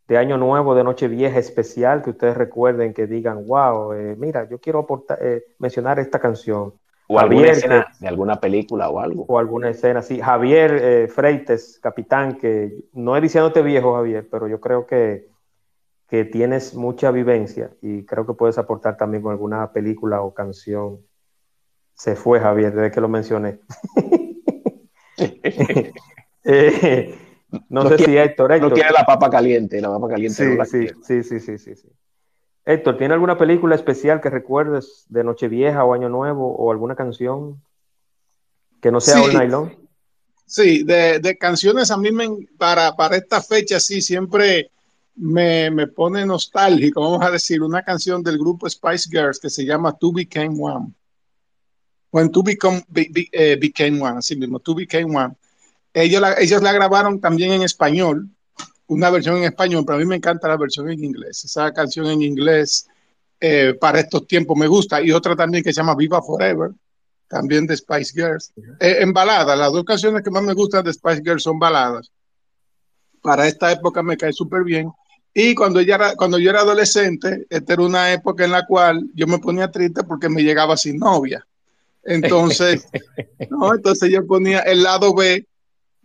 Speaker 2: de Año Nuevo, de Nochevieja especial que ustedes recuerden que digan, wow, eh, mira, yo quiero aportar, eh, mencionar esta canción?
Speaker 3: ¿O alguna escena de alguna película o algo?
Speaker 2: O alguna escena así. Javier eh, Freites, capitán, que no es diciéndote viejo, Javier, pero yo creo que, que tienes mucha vivencia y creo que puedes aportar también con alguna película o canción. Se fue Javier desde que lo mencioné. Eh, no,
Speaker 3: No
Speaker 2: sé
Speaker 3: quiere-
Speaker 2: si Héctor,
Speaker 3: No quiere la papa caliente, la papa caliente no
Speaker 2: Sí,
Speaker 3: la
Speaker 2: sí, sí, sí, sí, sí, sí. Héctor, ¿tiene alguna película especial que recuerdes de Nochevieja o Año Nuevo o alguna canción que no sea
Speaker 9: Sí.
Speaker 2: All Night Long?
Speaker 9: Sí, de, de canciones a mí me, para, para esta fecha sí siempre me, me pone nostálgico, vamos a decir, una canción del grupo Spice Girls que se llama Two Became One. When Two Become, Be- Be- eh, Became One, así mismo, Two Became One. Ellos la, ellos la grabaron también en español, una versión en español, pero a mí me encanta la versión en inglés. Esa canción en inglés eh, para estos tiempos me gusta. Y otra también que se llama Viva Forever, también de Spice Girls. Eh, en balada, las dos canciones que más me gustan de Spice Girls son baladas. Para esta época me cae súper bien. Y cuando, ella era, cuando yo era adolescente, esta era una época en la cual yo me ponía triste porque me llegaba sin novia. Entonces, no, entonces yo ponía el lado B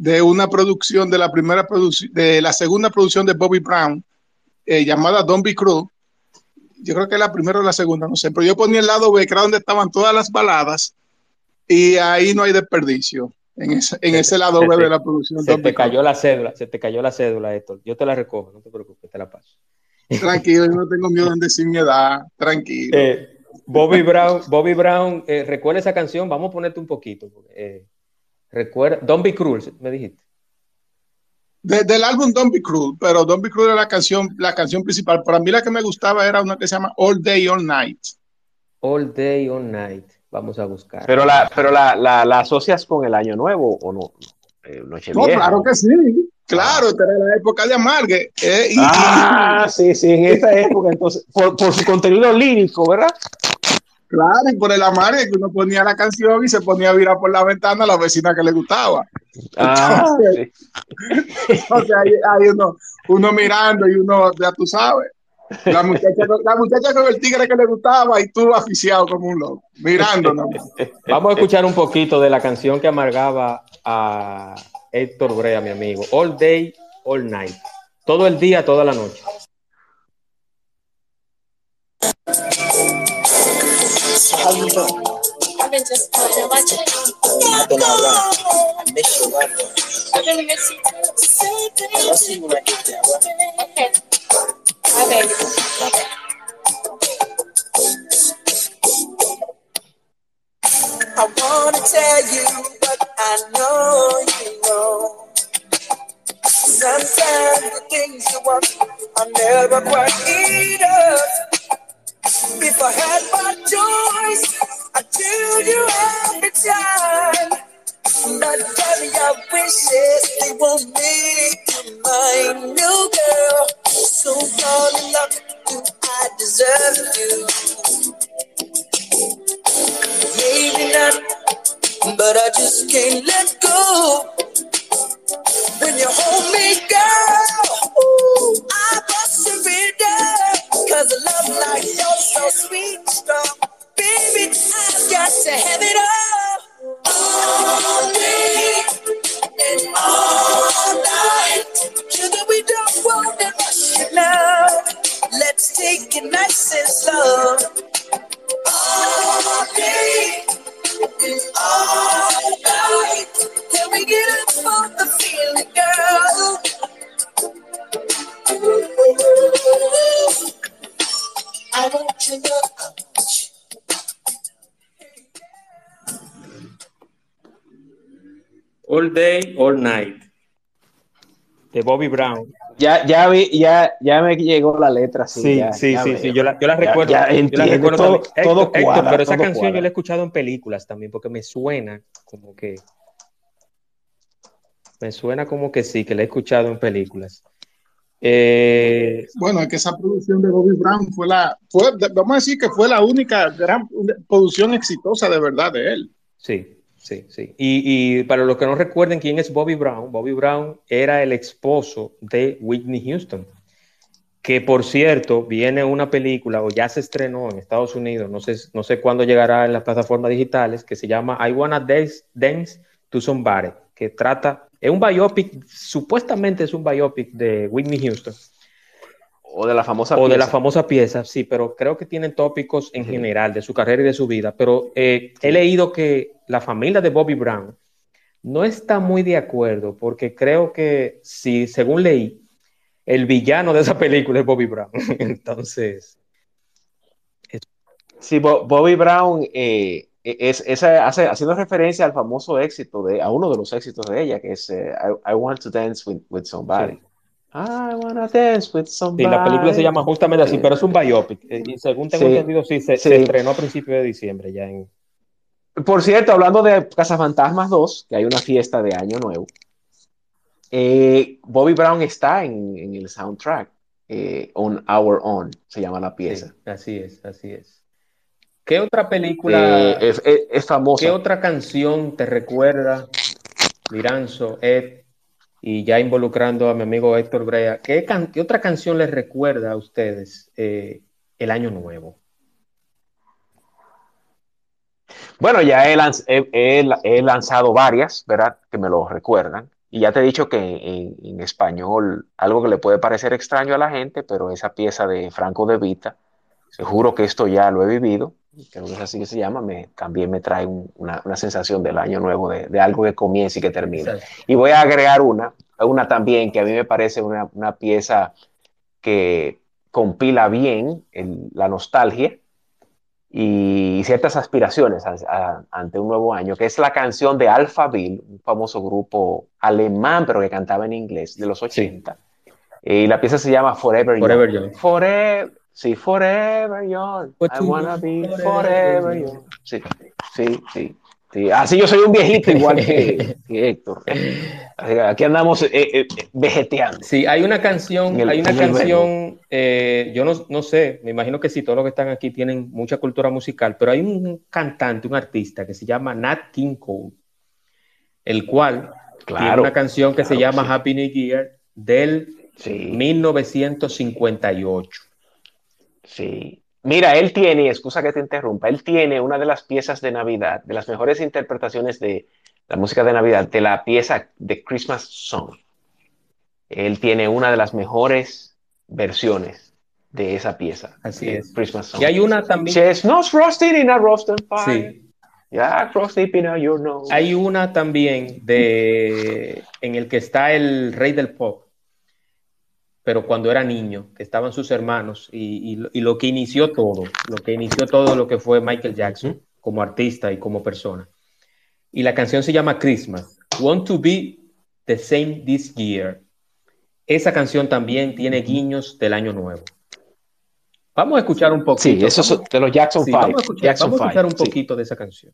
Speaker 9: de una producción, de la primera producción, de la segunda producción de Bobby Brown, eh, llamada Don't Be Cruel. Yo creo que la primera o la segunda, no sé, pero yo ponía el lado B, que era donde estaban todas las baladas, y ahí no hay desperdicio, en ese, en ese lado B de la producción.
Speaker 2: Se
Speaker 9: Don't
Speaker 2: te
Speaker 9: Cruel.
Speaker 2: cayó la cédula, se te cayó la cédula, Héctor. Yo te la recojo, no te preocupes, te la paso.
Speaker 9: Tranquilo, yo no tengo miedo en decir mi edad, tranquilo.
Speaker 2: Eh, Bobby Brown, Bobby Brown, eh, recuerda esa canción, vamos a ponerte un poquito. eh, recuerda, Don't Be Cruel, me dijiste.
Speaker 9: De- del álbum Don't Be Cruel, pero Don't Be Cruel era la canción, la canción principal. Para mí la que me gustaba era una que se llama All Day, All Night.
Speaker 2: All Day, All Night. Vamos a buscar.
Speaker 3: Pero la, pero la, la, la asocias con el año nuevo o no? Eh,
Speaker 9: No, claro que sí. Claro, esta era la época de Amargue. eh, y-
Speaker 3: Ah, sí, sí, en esta época, entonces, por, por su contenido lírico, ¿verdad?
Speaker 9: Claro, y por el amargue que uno ponía la canción y se ponía a virar por la ventana a la vecina que le gustaba.
Speaker 3: Ah,
Speaker 9: Entonces,
Speaker 3: sí.
Speaker 9: o sea, ahí, ahí uno, uno mirando y uno, ya tú sabes, la muchacha, la muchacha con el tigre que le gustaba y tú aficiado como un loco, mirándonos.
Speaker 2: Vamos a escuchar un poquito de la canción que amargaba a Héctor Brea, mi amigo. All Day, All Night. Todo el día, toda la noche.
Speaker 10: I
Speaker 8: wanna tell you what I know you know. Sometimes the things you want are never quite enough. If I had my choice, I'd choose you every time. But tell your wishes, they won't make my new girl. So darling, love, do I deserve you? Maybe not, but I just can't let go. When you hold me, girl, ooh, I must surrender. Cause a love like yours so sweet, strong. Baby, I've got to have it all. All day and all night. Sugar, we don't want to rush it now. Let's take it nice and slow. All day and all night. Can we get up for the feeling, girl? I want you to
Speaker 2: All Day, All Night. De Bobby Brown.
Speaker 3: Ya, ya vi, ya, ya me llegó la letra. Sí,
Speaker 2: Sí,
Speaker 3: ya-
Speaker 2: sí,
Speaker 3: ya
Speaker 2: sí, yo la, yo la
Speaker 3: Ya-
Speaker 2: recuerdo.
Speaker 3: ya
Speaker 2: yo la
Speaker 3: entiendo,
Speaker 2: recuerdo
Speaker 3: todo-
Speaker 2: también. Héctor,
Speaker 3: todo
Speaker 2: Héctor,
Speaker 3: cuadra,
Speaker 2: pero esa
Speaker 3: todo
Speaker 2: canción yo la he escuchado en películas también, porque me suena como que. Me suena como que sí, que la he escuchado en películas. Eh,
Speaker 9: Bueno, es que esa producción de Bobby Brown fue la, fue, vamos a decir que fue la única gran producción exitosa de verdad de él.
Speaker 2: Sí, sí, sí. Y, para los que no recuerden quién es Bobby Brown, Bobby Brown era el esposo de Whitney Houston, que por cierto viene una película o ya se estrenó en Estados Unidos, no sé, no sé cuándo llegará en las plataformas digitales, que se llama I Wanna Dance, Dance to Somebody, que trata, es un biopic, supuestamente es un biopic de Whitney Houston,
Speaker 3: O de la famosa
Speaker 2: o de la
Speaker 3: pieza.
Speaker 2: famosa pieza, sí, pero creo que tienen tópicos en general de su carrera y de su vida. Pero eh, he leído que la familia de Bobby Brown no está muy de acuerdo, porque creo que, si, según leí, el villano de esa película es Bobby Brown. Entonces,
Speaker 3: Sí, Bo- Bobby Brown eh, es, esa- hace, haciendo referencia al famoso éxito de, a uno de los éxitos de ella, que es eh, I, I Want to Dance with, with Somebody.
Speaker 2: Sí.
Speaker 3: I wanna dance with
Speaker 2: sí,
Speaker 3: somebody.
Speaker 2: la película se llama justamente así, pero es un biopic. Eh, Y según tengo
Speaker 3: Sí,
Speaker 2: entendido, sí, se,
Speaker 3: sí.
Speaker 2: se estrenó a principios de diciembre ya en...
Speaker 3: Por cierto, hablando de Cazafantasmas 2, que hay una fiesta de Año Nuevo, eh, Bobby Brown está en, en el soundtrack, eh, On Our Own, se llama la
Speaker 2: Sí,
Speaker 3: pieza.
Speaker 2: así es, así es. ¿Qué otra película...
Speaker 3: Eh, es, es- es famosa.
Speaker 2: ¿Qué otra canción te recuerda, Miranzo, Ed, y ya involucrando a mi amigo Héctor Brea, ¿qué, otra canción les recuerda a ustedes eh, el Año Nuevo?
Speaker 3: Bueno, ya he, lanz- he- he- he lanzado varias, ¿verdad? Que me lo recuerdan. Y ya te he dicho que en, en español, algo que le puede parecer extraño a la gente, pero esa pieza de Franco de Vita, seguro que esto ya lo he vivido, creo que es así que se llama, me, también me trae un- una, una sensación del año nuevo, de, de algo que comienza y que termina.
Speaker 2: Exacto.
Speaker 3: Y voy a agregar una, una también que a mí me parece una, una pieza que compila bien el- la nostalgia y ciertas aspiraciones a- a- ante un nuevo año, que es la canción de Alphaville, un famoso grupo alemán, pero que cantaba en inglés, de los 80. Y la pieza se llama Forever,
Speaker 2: Forever
Speaker 3: Young.
Speaker 2: Young.
Speaker 3: Forever, sí, Forever Young. I wanna be
Speaker 2: forever young.
Speaker 3: Sí, sí, sí. sí. Así yo soy un viejito igual que, que Héctor. Así que Aquí andamos eh, eh, vegeteando.
Speaker 2: Sí, hay una canción,
Speaker 3: el-
Speaker 2: hay una canción, eh, yo no, no sé, me imagino que sí, todos los que están aquí tienen mucha cultura musical, pero hay un cantante, un artista que se llama Nat King Cole, el cual tiene
Speaker 3: Claro.
Speaker 2: una canción que se llama
Speaker 3: sí.
Speaker 2: Happy New Year del
Speaker 3: Sí.
Speaker 2: 1958.
Speaker 3: Sí. Mira, él tiene, excusa que te interrumpa, él tiene una de las piezas de Navidad, de las mejores interpretaciones de la música de Navidad, de la pieza de Christmas Song. Él tiene una de las mejores versiones de esa pieza.
Speaker 2: Así es.
Speaker 3: Christmas Song.
Speaker 2: Y hay una también,
Speaker 3: Chestnuts roasting in a roasting fire.
Speaker 2: sí,
Speaker 3: deep in your nose.
Speaker 2: Hay una también de en el que está el rey del pop, pero cuando era niño, que estaban sus hermanos y, y- y lo que inició todo, lo que inició todo lo que fue Michael Jackson como artista y como persona. Y la canción se llama Christmas. Want to be the same this year. Esa canción también tiene guiños del año nuevo. Vamos a escuchar un poquito.
Speaker 3: Sí, eso es de los Jackson
Speaker 2: sí,
Speaker 3: 5.
Speaker 2: vamos a escuchar,
Speaker 3: Jackson
Speaker 2: vamos a escuchar un
Speaker 3: Five, sí.
Speaker 2: poquito de esa canción.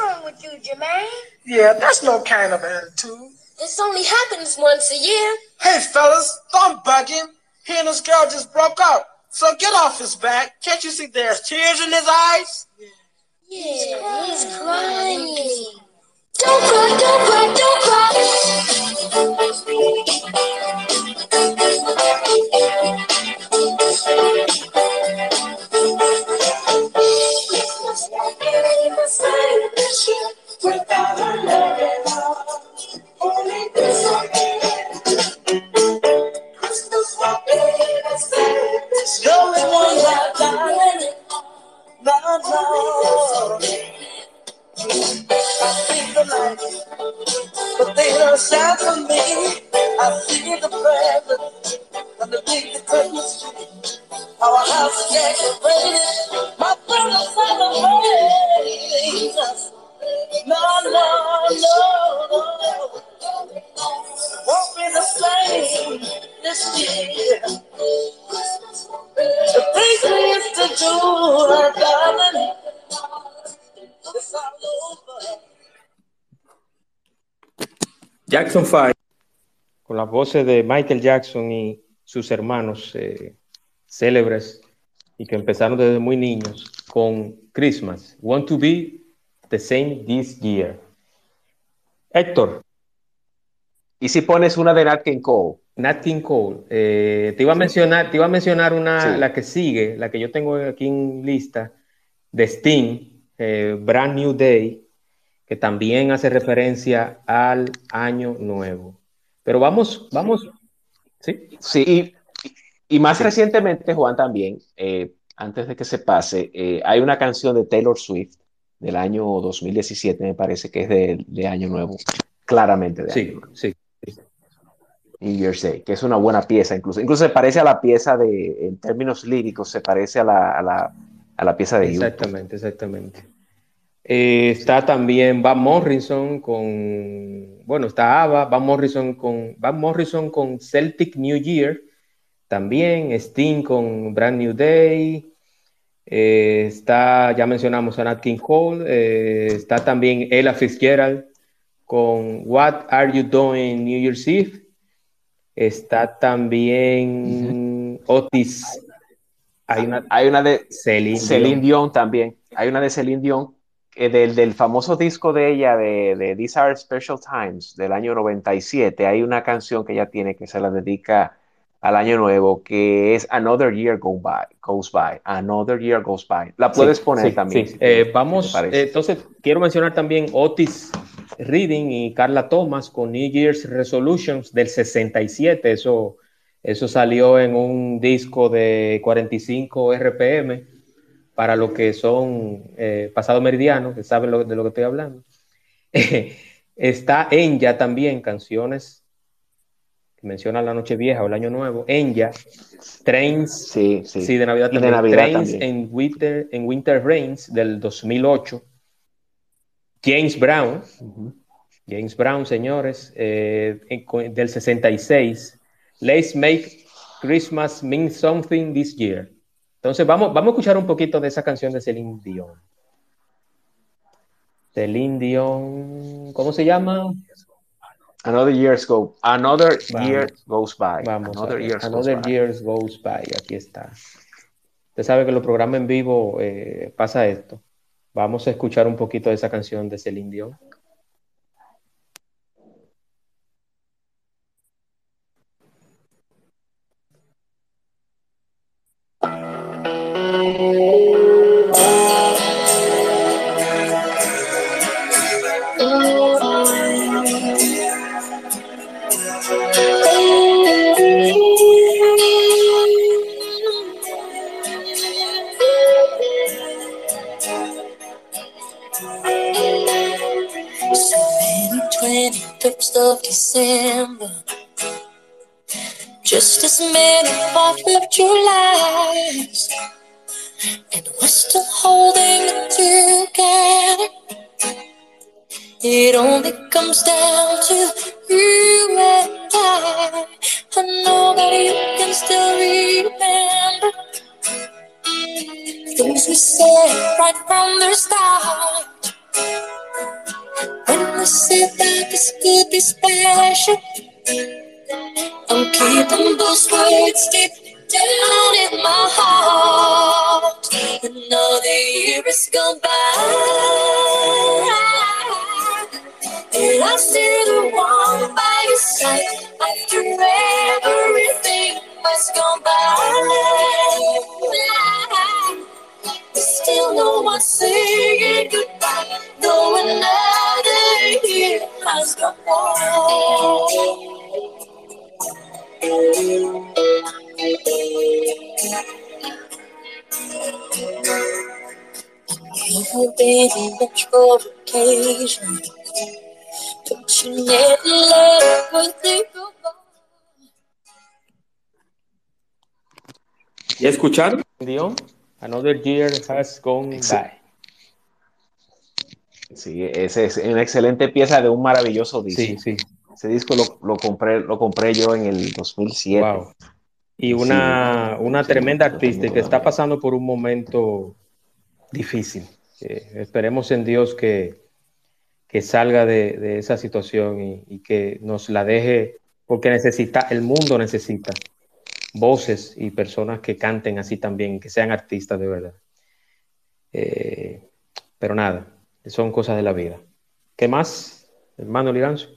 Speaker 11: Wrong with you, Jermaine?
Speaker 10: Yeah, that's no kind of attitude.
Speaker 11: This only happens once a year.
Speaker 10: Hey, fellas, don't bug him. He and his girl just broke up. So get off his back. Can't you see there's tears in his eyes?
Speaker 11: Yeah, he's crying. Don't cry, don't cry, don't cry. Without a love at all. Only this Christmas won't be the same this year.
Speaker 10: No one
Speaker 11: Without darling.
Speaker 10: No, no. I see the lights, but they don't shine for me. I see the presents underneath the Christmas tree. Our house is decorated, my brother's celebrating. No, no, no, no. Won't be the same this year. The things we used to do, darling, it's all over.
Speaker 2: Jackson 5, con las voces de Michael Jackson y sus hermanos eh, célebres y que empezaron desde muy niños con Christmas. Want to be the same this year. Héctor,
Speaker 3: Y si pones una de Nat King Cole,
Speaker 2: Nat King Cole, eh, te iba a mencionar, te iba a mencionar una,
Speaker 3: Sí.
Speaker 2: la que sigue, la que yo tengo aquí en lista, de Sting, eh, Brand New Day, que también hace referencia al año nuevo. Pero vamos, vamos, sí,
Speaker 3: Sí, y, y más recientemente, Juan, también, eh, antes de que se pase, hay una canción de Taylor Swift del año 2017, me parece que es de, de Año Nuevo, claramente de Año
Speaker 2: sí,
Speaker 3: Nuevo,
Speaker 2: sí.
Speaker 3: New Year's Day, que es una buena pieza, incluso, incluso se parece a la pieza de, en términos líricos, se parece a la, a la, a la pieza de YouTube.
Speaker 2: Exactamente, exactamente. Eh, está también Van Morrison con, bueno, está Ava, Van Morrison con, Van Morrison con Celtic New Year, también Sting con Brand New Day, eh, está, ya mencionamos a Nat King Cole, eh, está también Ella Fitzgerald con What Are You Doing New Year's Eve, está también Otis, hay una
Speaker 3: Hay una de
Speaker 2: Celine,
Speaker 3: Celine
Speaker 2: Dion.
Speaker 3: Dion también, hay una de Celine Dion, eh, del, del famoso disco de ella, de, de These Are Special Times, del año 97, hay una canción que ella tiene que se la dedica al año nuevo, que es Another Year Go by, Goes By, Another Year Goes By. La puedes
Speaker 2: Sí,
Speaker 3: poner
Speaker 2: sí,
Speaker 3: también.
Speaker 2: sí.
Speaker 3: si te-
Speaker 2: Eh, vamos, eh, entonces quiero mencionar también Otis Reading y Carla Thomas con New Year's Resolutions del 67. Eso, eso salió en un disco de 45 RPM para los que son eh, pasado meridiano, que saben lo- de lo que estoy hablando. Está Enya también, canciones que mencionan la noche vieja o el año nuevo. Enya, Trains,
Speaker 3: Sí, sí.
Speaker 2: Sí, de Navidad
Speaker 3: de
Speaker 2: también.
Speaker 3: Navidad
Speaker 2: Trains
Speaker 3: también.
Speaker 2: en Winter, en Winter Rains del 2008. James Brown. James Brown, señores, eh, en- del 66. Let's make Christmas mean something this year. Entonces, vamos, vamos a escuchar un poquito de esa canción de Celine Dion. Celine Dion, ¿cómo se llama?
Speaker 3: Another Years Go, Another
Speaker 2: Vamos.
Speaker 3: Year Goes By.
Speaker 2: Vamos
Speaker 3: Another. Years
Speaker 2: Another
Speaker 3: Goes By.
Speaker 2: Years Goes By. Aquí está. Usted sabe que los programas en vivo eh, pasa esto. Vamos a escuchar un poquito de esa canción de Celine Dion.
Speaker 6: Of December. Just as many Fourth of Julys, and we're still holding it together. It only comes down to you and I. I know that you can still remember things we said right from the start. Said that this could be special, I'm keeping those words deep down in my heart. Another year has gone by. And I still want by your side after everything has gone by. One saying goodbye, though another year has gone by. You've been much for occasion, but you never.
Speaker 4: ¿Ya escucharon?
Speaker 2: Dion, Another year has gone
Speaker 3: Ex-
Speaker 2: by.
Speaker 3: Sí, ese es una excelente pieza de un maravilloso disco.
Speaker 2: Sí, sí.
Speaker 3: Ese disco lo, lo compré, lo compré yo en el 2007.
Speaker 2: Wow. Y una, una
Speaker 3: sí,
Speaker 2: tremenda
Speaker 3: lo
Speaker 2: artista que está pasando por un momento difícil. Eh, esperemos en Dios que, que salga de, de esa situación y, y que nos la deje, porque necesita, el mundo necesita voces y personas que canten así también, que sean artistas de verdad. Eh, pero nada, son cosas de la vida. ¿Qué más, hermano Liranzo?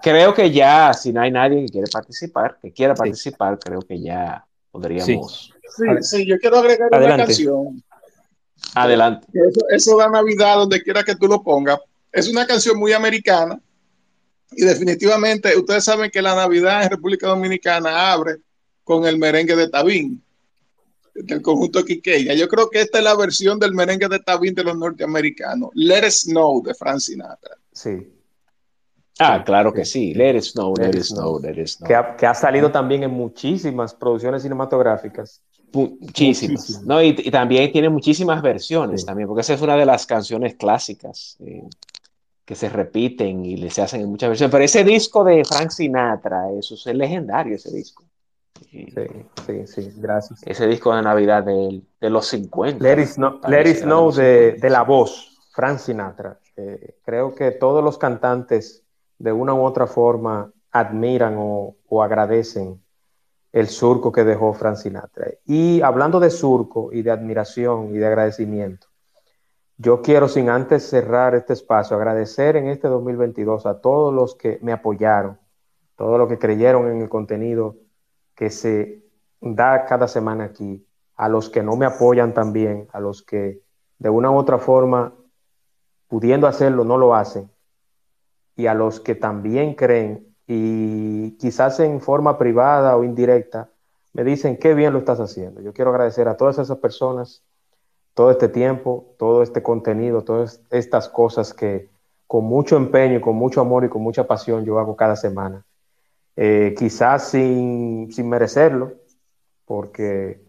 Speaker 3: Creo que ya, si no hay nadie que quiere participar, que quiera
Speaker 2: Sí.
Speaker 3: participar, creo que ya podríamos.
Speaker 9: Sí, sí, yo quiero agregar
Speaker 2: Adelante.
Speaker 9: una canción.
Speaker 3: Adelante.
Speaker 9: Eso, eso da Navidad donde quiera que tú lo pongas. Es una canción muy americana y definitivamente ustedes saben que la Navidad en República Dominicana abre con el merengue de Tabín del conjunto Quiqueya. Yo creo que esta es la versión del merengue de Tabín de los norteamericanos. Let It Snow de Frank Sinatra.
Speaker 2: Sí.
Speaker 3: Ah, claro que sí. Let it snow, let,
Speaker 2: Let
Speaker 3: it snow, let it snow.
Speaker 2: Que ha, que ha salido también en muchísimas producciones cinematográficas.
Speaker 3: Muchísimas.
Speaker 2: Muchísimas.
Speaker 3: No, y, y también tiene muchísimas versiones
Speaker 2: Sí.
Speaker 3: también, porque esa es una de las canciones clásicas eh, que se repiten y se hacen en muchas versiones. Pero ese disco de Frank Sinatra, eso es legendario, ese disco.
Speaker 2: Sí, sí, sí, gracias.
Speaker 3: Ese disco de Navidad de, de los 50.
Speaker 2: Let It Snow, Let It Snow de,
Speaker 3: 50.
Speaker 2: de la voz, Frank Sinatra. Eh, creo que todos los cantantes de una u otra forma admiran o, o agradecen el surco que dejó Frank Sinatra. Y hablando de surco y de admiración y de agradecimiento, yo quiero sin antes cerrar este espacio, agradecer en este 2022 a todos los que me apoyaron, todos los que creyeron en el contenido que se da cada semana aquí, a los que no me apoyan también, a los que de una u otra forma, pudiendo hacerlo, no lo hacen, y a los que también creen y quizás en forma privada o indirecta, me dicen qué bien lo estás haciendo. Yo quiero agradecer a todas esas personas todo este tiempo, todo este contenido, todas estas cosas que con mucho empeño con mucho amor y con mucha pasión yo hago cada semana. Eh, quizás sin, sin merecerlo, porque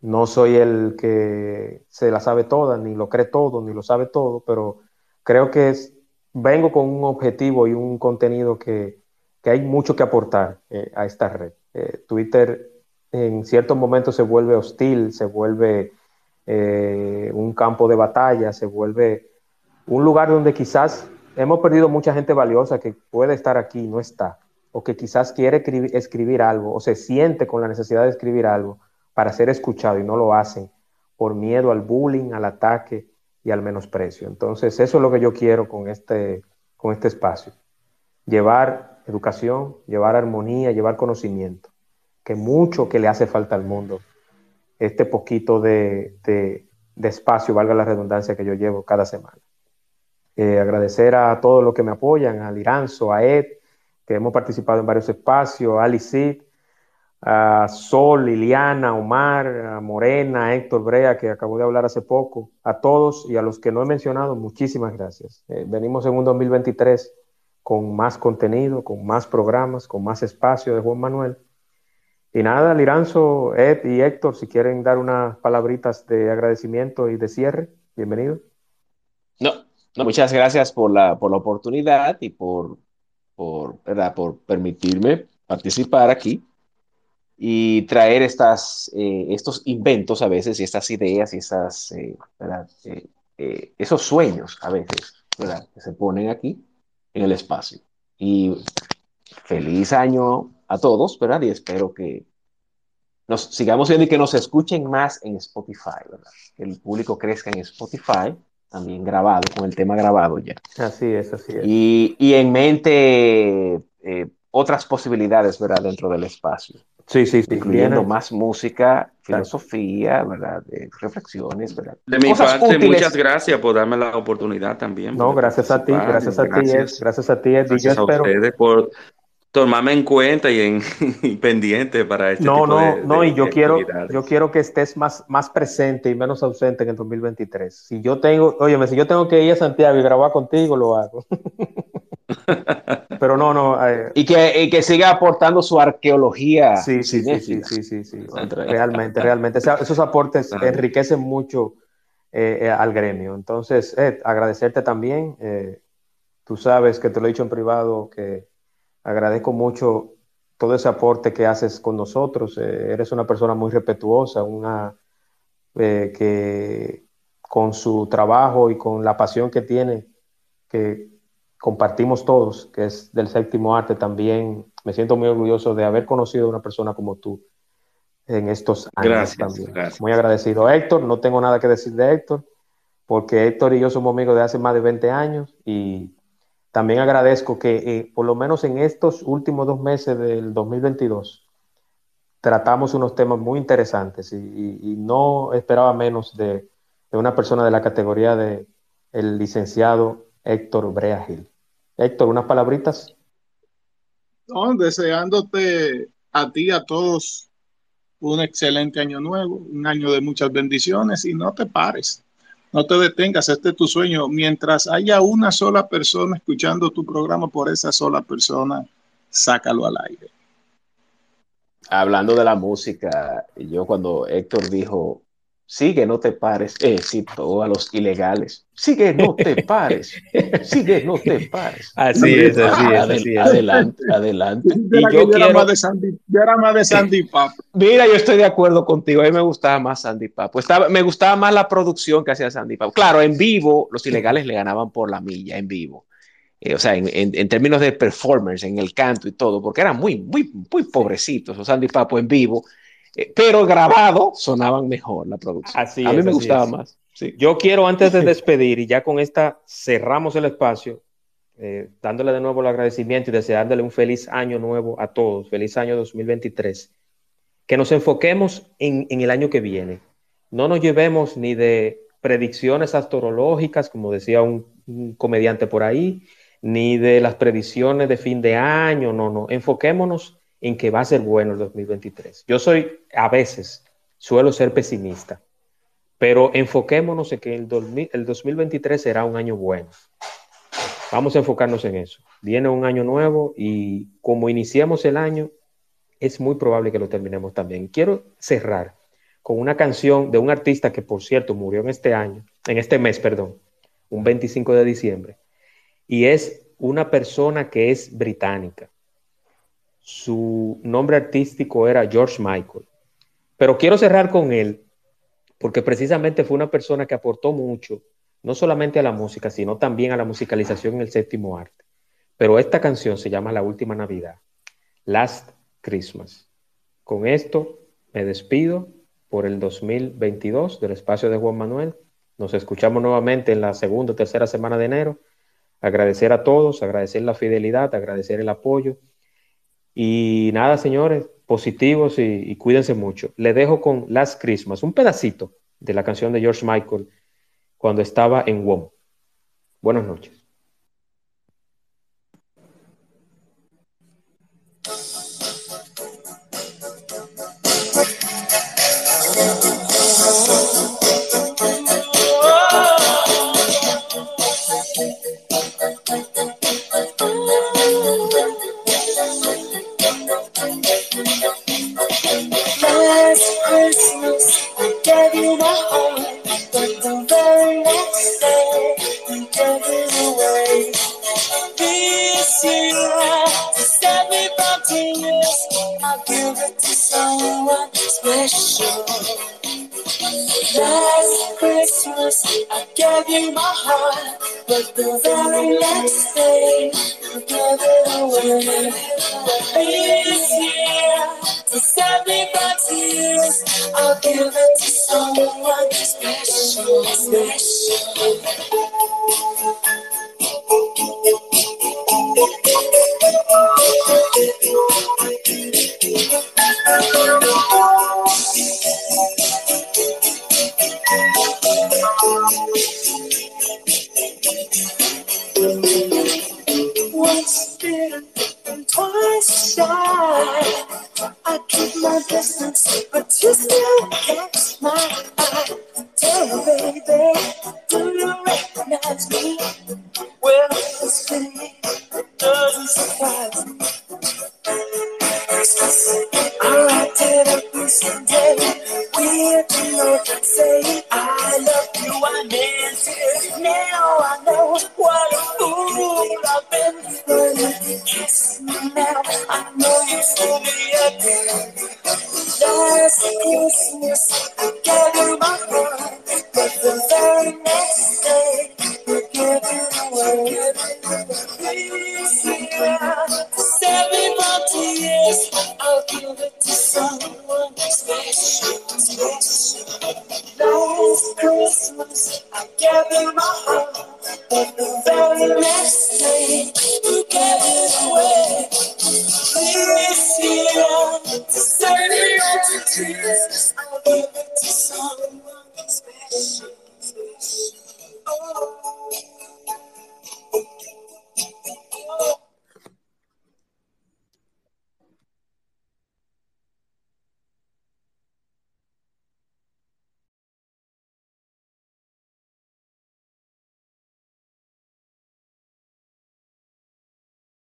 Speaker 2: no soy el que se la sabe toda, ni lo cree todo, ni lo sabe todo, pero creo que es, vengo con un objetivo y un contenido que, que hay mucho que aportar eh, a esta red. Eh, Twitter en ciertos momentos se vuelve hostil, se vuelve eh, un campo de batalla, se vuelve un lugar donde quizás hemos perdido mucha gente valiosa que puede estar aquí y no está, o que quizás quiere escribir, algo, o se siente con la necesidad de escribir algo para ser escuchado y no lo hacen por miedo al bullying, al ataque y al menosprecio. Entonces, eso es lo que yo quiero con este, con este espacio. Llevar educación, llevar armonía, llevar conocimiento, que mucho que le hace falta al mundo. Este poquito de, de, espacio, valga la redundancia que yo llevo cada semana. Eh, agradecer a todos los que me apoyan, a Liranzo, a Ed, que hemos participado en varios espacios, a Alicid, a Sol, Liliana, Omar, a Morena, a Héctor Brea, que acabó de hablar hace poco, a todos y a los que no he mencionado, muchísimas gracias. Eh, venimos en un 2023 con más contenido, con más programas, con más espacio de Juan Manuel. Y nada, Liranzo, Ed y Héctor, si quieren dar unas palabritas de agradecimiento y de cierre, bienvenido.
Speaker 3: No, no muchas gracias por la, por la oportunidad y por, por, ¿verdad? por permitirme participar aquí y traer estas, eh, estos inventos a veces y estas ideas y esas, eh, eh, esos sueños a veces que se ponen aquí en el espacio. Y feliz año a todos, ¿verdad? Y espero que nos sigamos viendo y que nos escuchen más en Spotify, ¿verdad? Que el público crezca en Spotify, también grabado, con el tema grabado ya.
Speaker 2: Así es, así es.
Speaker 3: Y, y en mente otras posibilidades, ¿verdad? Dentro del espacio.
Speaker 2: Sí, sí, sí.
Speaker 3: Incluyendo más música, filosofía, ¿verdad? De reflexiones, ¿verdad?
Speaker 4: De mi parte, muchas gracias por darme la oportunidad también.
Speaker 2: No, gracias a ti, gracias a ti, gracias a ti,
Speaker 4: Gracias a ustedes por tomarme en cuenta y, en, pendiente para este
Speaker 2: no,
Speaker 4: tipo
Speaker 2: no,
Speaker 4: de,
Speaker 2: No, y yo quiero, yo quiero que estés más, más presente y menos ausente en el 2023. Si yo tengo, óyeme, si yo tengo que ir a Santiago y grabar contigo, lo hago. Pero no, no.
Speaker 3: Eh, y, que, y, que, siga aportando su arqueología.
Speaker 2: Sí, sí, sí, sí, sí, sí, sí, Realmente, realmente. Esos aportes enriquecen mucho eh, eh, al gremio. Entonces, Ed, agradecerte también. tú sabes que te lo he dicho en privado, que agradezco mucho todo ese aporte que haces con nosotros. eres una persona muy respetuosa, una que con su trabajo y con la pasión que tiene, que compartimos todos, que es del séptimo arte, también me siento muy orgulloso de haber conocido a una persona como tú en estos años
Speaker 4: gracias,
Speaker 2: también.
Speaker 4: Gracias.
Speaker 2: Muy agradecido. Héctor, no tengo nada que decir de Héctor, porque Héctor y yo somos amigos de hace más de 20 años y también agradezco que eh, por lo menos en estos últimos dos meses del 2022 tratamos unos temas muy interesantes y, no esperaba menos de, una persona de la categoría de el licenciado Héctor Brea Gil. Héctor, unas palabritas.
Speaker 9: Deseándote a ti, a todos, un excelente año nuevo, un año de muchas bendiciones y no te pares, no te detengas, este es tu sueño. Mientras haya una sola persona escuchando tu programa, por esa sola persona, sácalo al aire.
Speaker 3: Hablando de la música, yo cuando Héctor dijo Sigue, no te pares. Eh, cito a los ilegales. Sigue, no te pares. Sigue, no te pares.
Speaker 2: Así es, así es. Así es.
Speaker 3: Adelante, adelante.
Speaker 9: Y yo, yo, quiero... era más de Sandy, yo era más de Sandy Pap.
Speaker 3: Mira, yo estoy de acuerdo contigo. A mí me gustaba más Sandy Pap. Pues estaba, me gustaba más la producción que hacía Sandy Pap. Claro, en vivo, los ilegales le ganaban por la milla, en vivo. Eh, o sea, en, en, en, términos de performance, en el canto y todo, porque eran muy, muy, muy pobrecitos. Los Sandy Papo en vivo eh, pero grabado sonaban mejor la producción.
Speaker 2: Así
Speaker 3: a mí
Speaker 2: es,
Speaker 3: me gustaba es. más. Sí.
Speaker 2: Yo quiero antes de despedir y ya con esta cerramos el espacio, eh, dándole de nuevo el agradecimiento y deseándole un feliz año nuevo a todos, feliz año 2023, que nos enfoquemos en, en el año que viene. No nos llevemos ni de predicciones astrológicas, como decía un, un comediante por ahí, ni de las predicciones de fin de año, no, no, enfoquémonos en que va a ser bueno el 2023. Yo soy, a veces, suelo ser pesimista, pero enfoquémonos en que el, 2000, el 2023 será un año bueno. Vamos a enfocarnos en eso. Viene un año nuevo y como iniciamos el año, es muy probable que lo terminemos también. Quiero cerrar con una canción de un artista que, por cierto, murió en este año, en este mes, perdón, un 25 de diciembre, y es una persona que es británica su nombre artístico era George Michael. Pero quiero cerrar con él porque precisamente fue una persona que aportó mucho, no solamente a la música, sino también a la musicalización en el séptimo arte. Pero esta canción se llama La Última Navidad, Last Christmas. Con esto me despido por el 2022 del espacio de Juan Manuel. Nos escuchamos nuevamente en la segunda o tercera semana de enero. Agradecer a todos, agradecer la fidelidad, agradecer el apoyo y nada, señores, positivos y, cuídense mucho. Le dejo con Last Christmas, un pedacito de la canción de George Michael cuando estaba en WOM. Buenas noches.
Speaker 6: This year, to save me from tears, I'll give it to someone special. Last Christmas, I gave you my heart, but the very next day, you gave it away. This year, to save me from tears, I'll give it to someone special, special. What's there? And twice shy. I keep my distance, but you still catch my eye. Tell me, baby, do you recognize me? Well, this feeling doesn't surprise me. I wrapped it up yesterday. Weird to know, say I love you, I meant it. Now I know what a fool I've been. When you kiss me now, I know you fool me again. Last Christmas, I gave you my heart, but the very next day, you gave it away. This year, seven tears, I'll give it to someone special, special. Last Christmas, I gave you my heart, but the very next day, you gave it away. This year, to save your tears, I'll give it to someone special, special. Oh.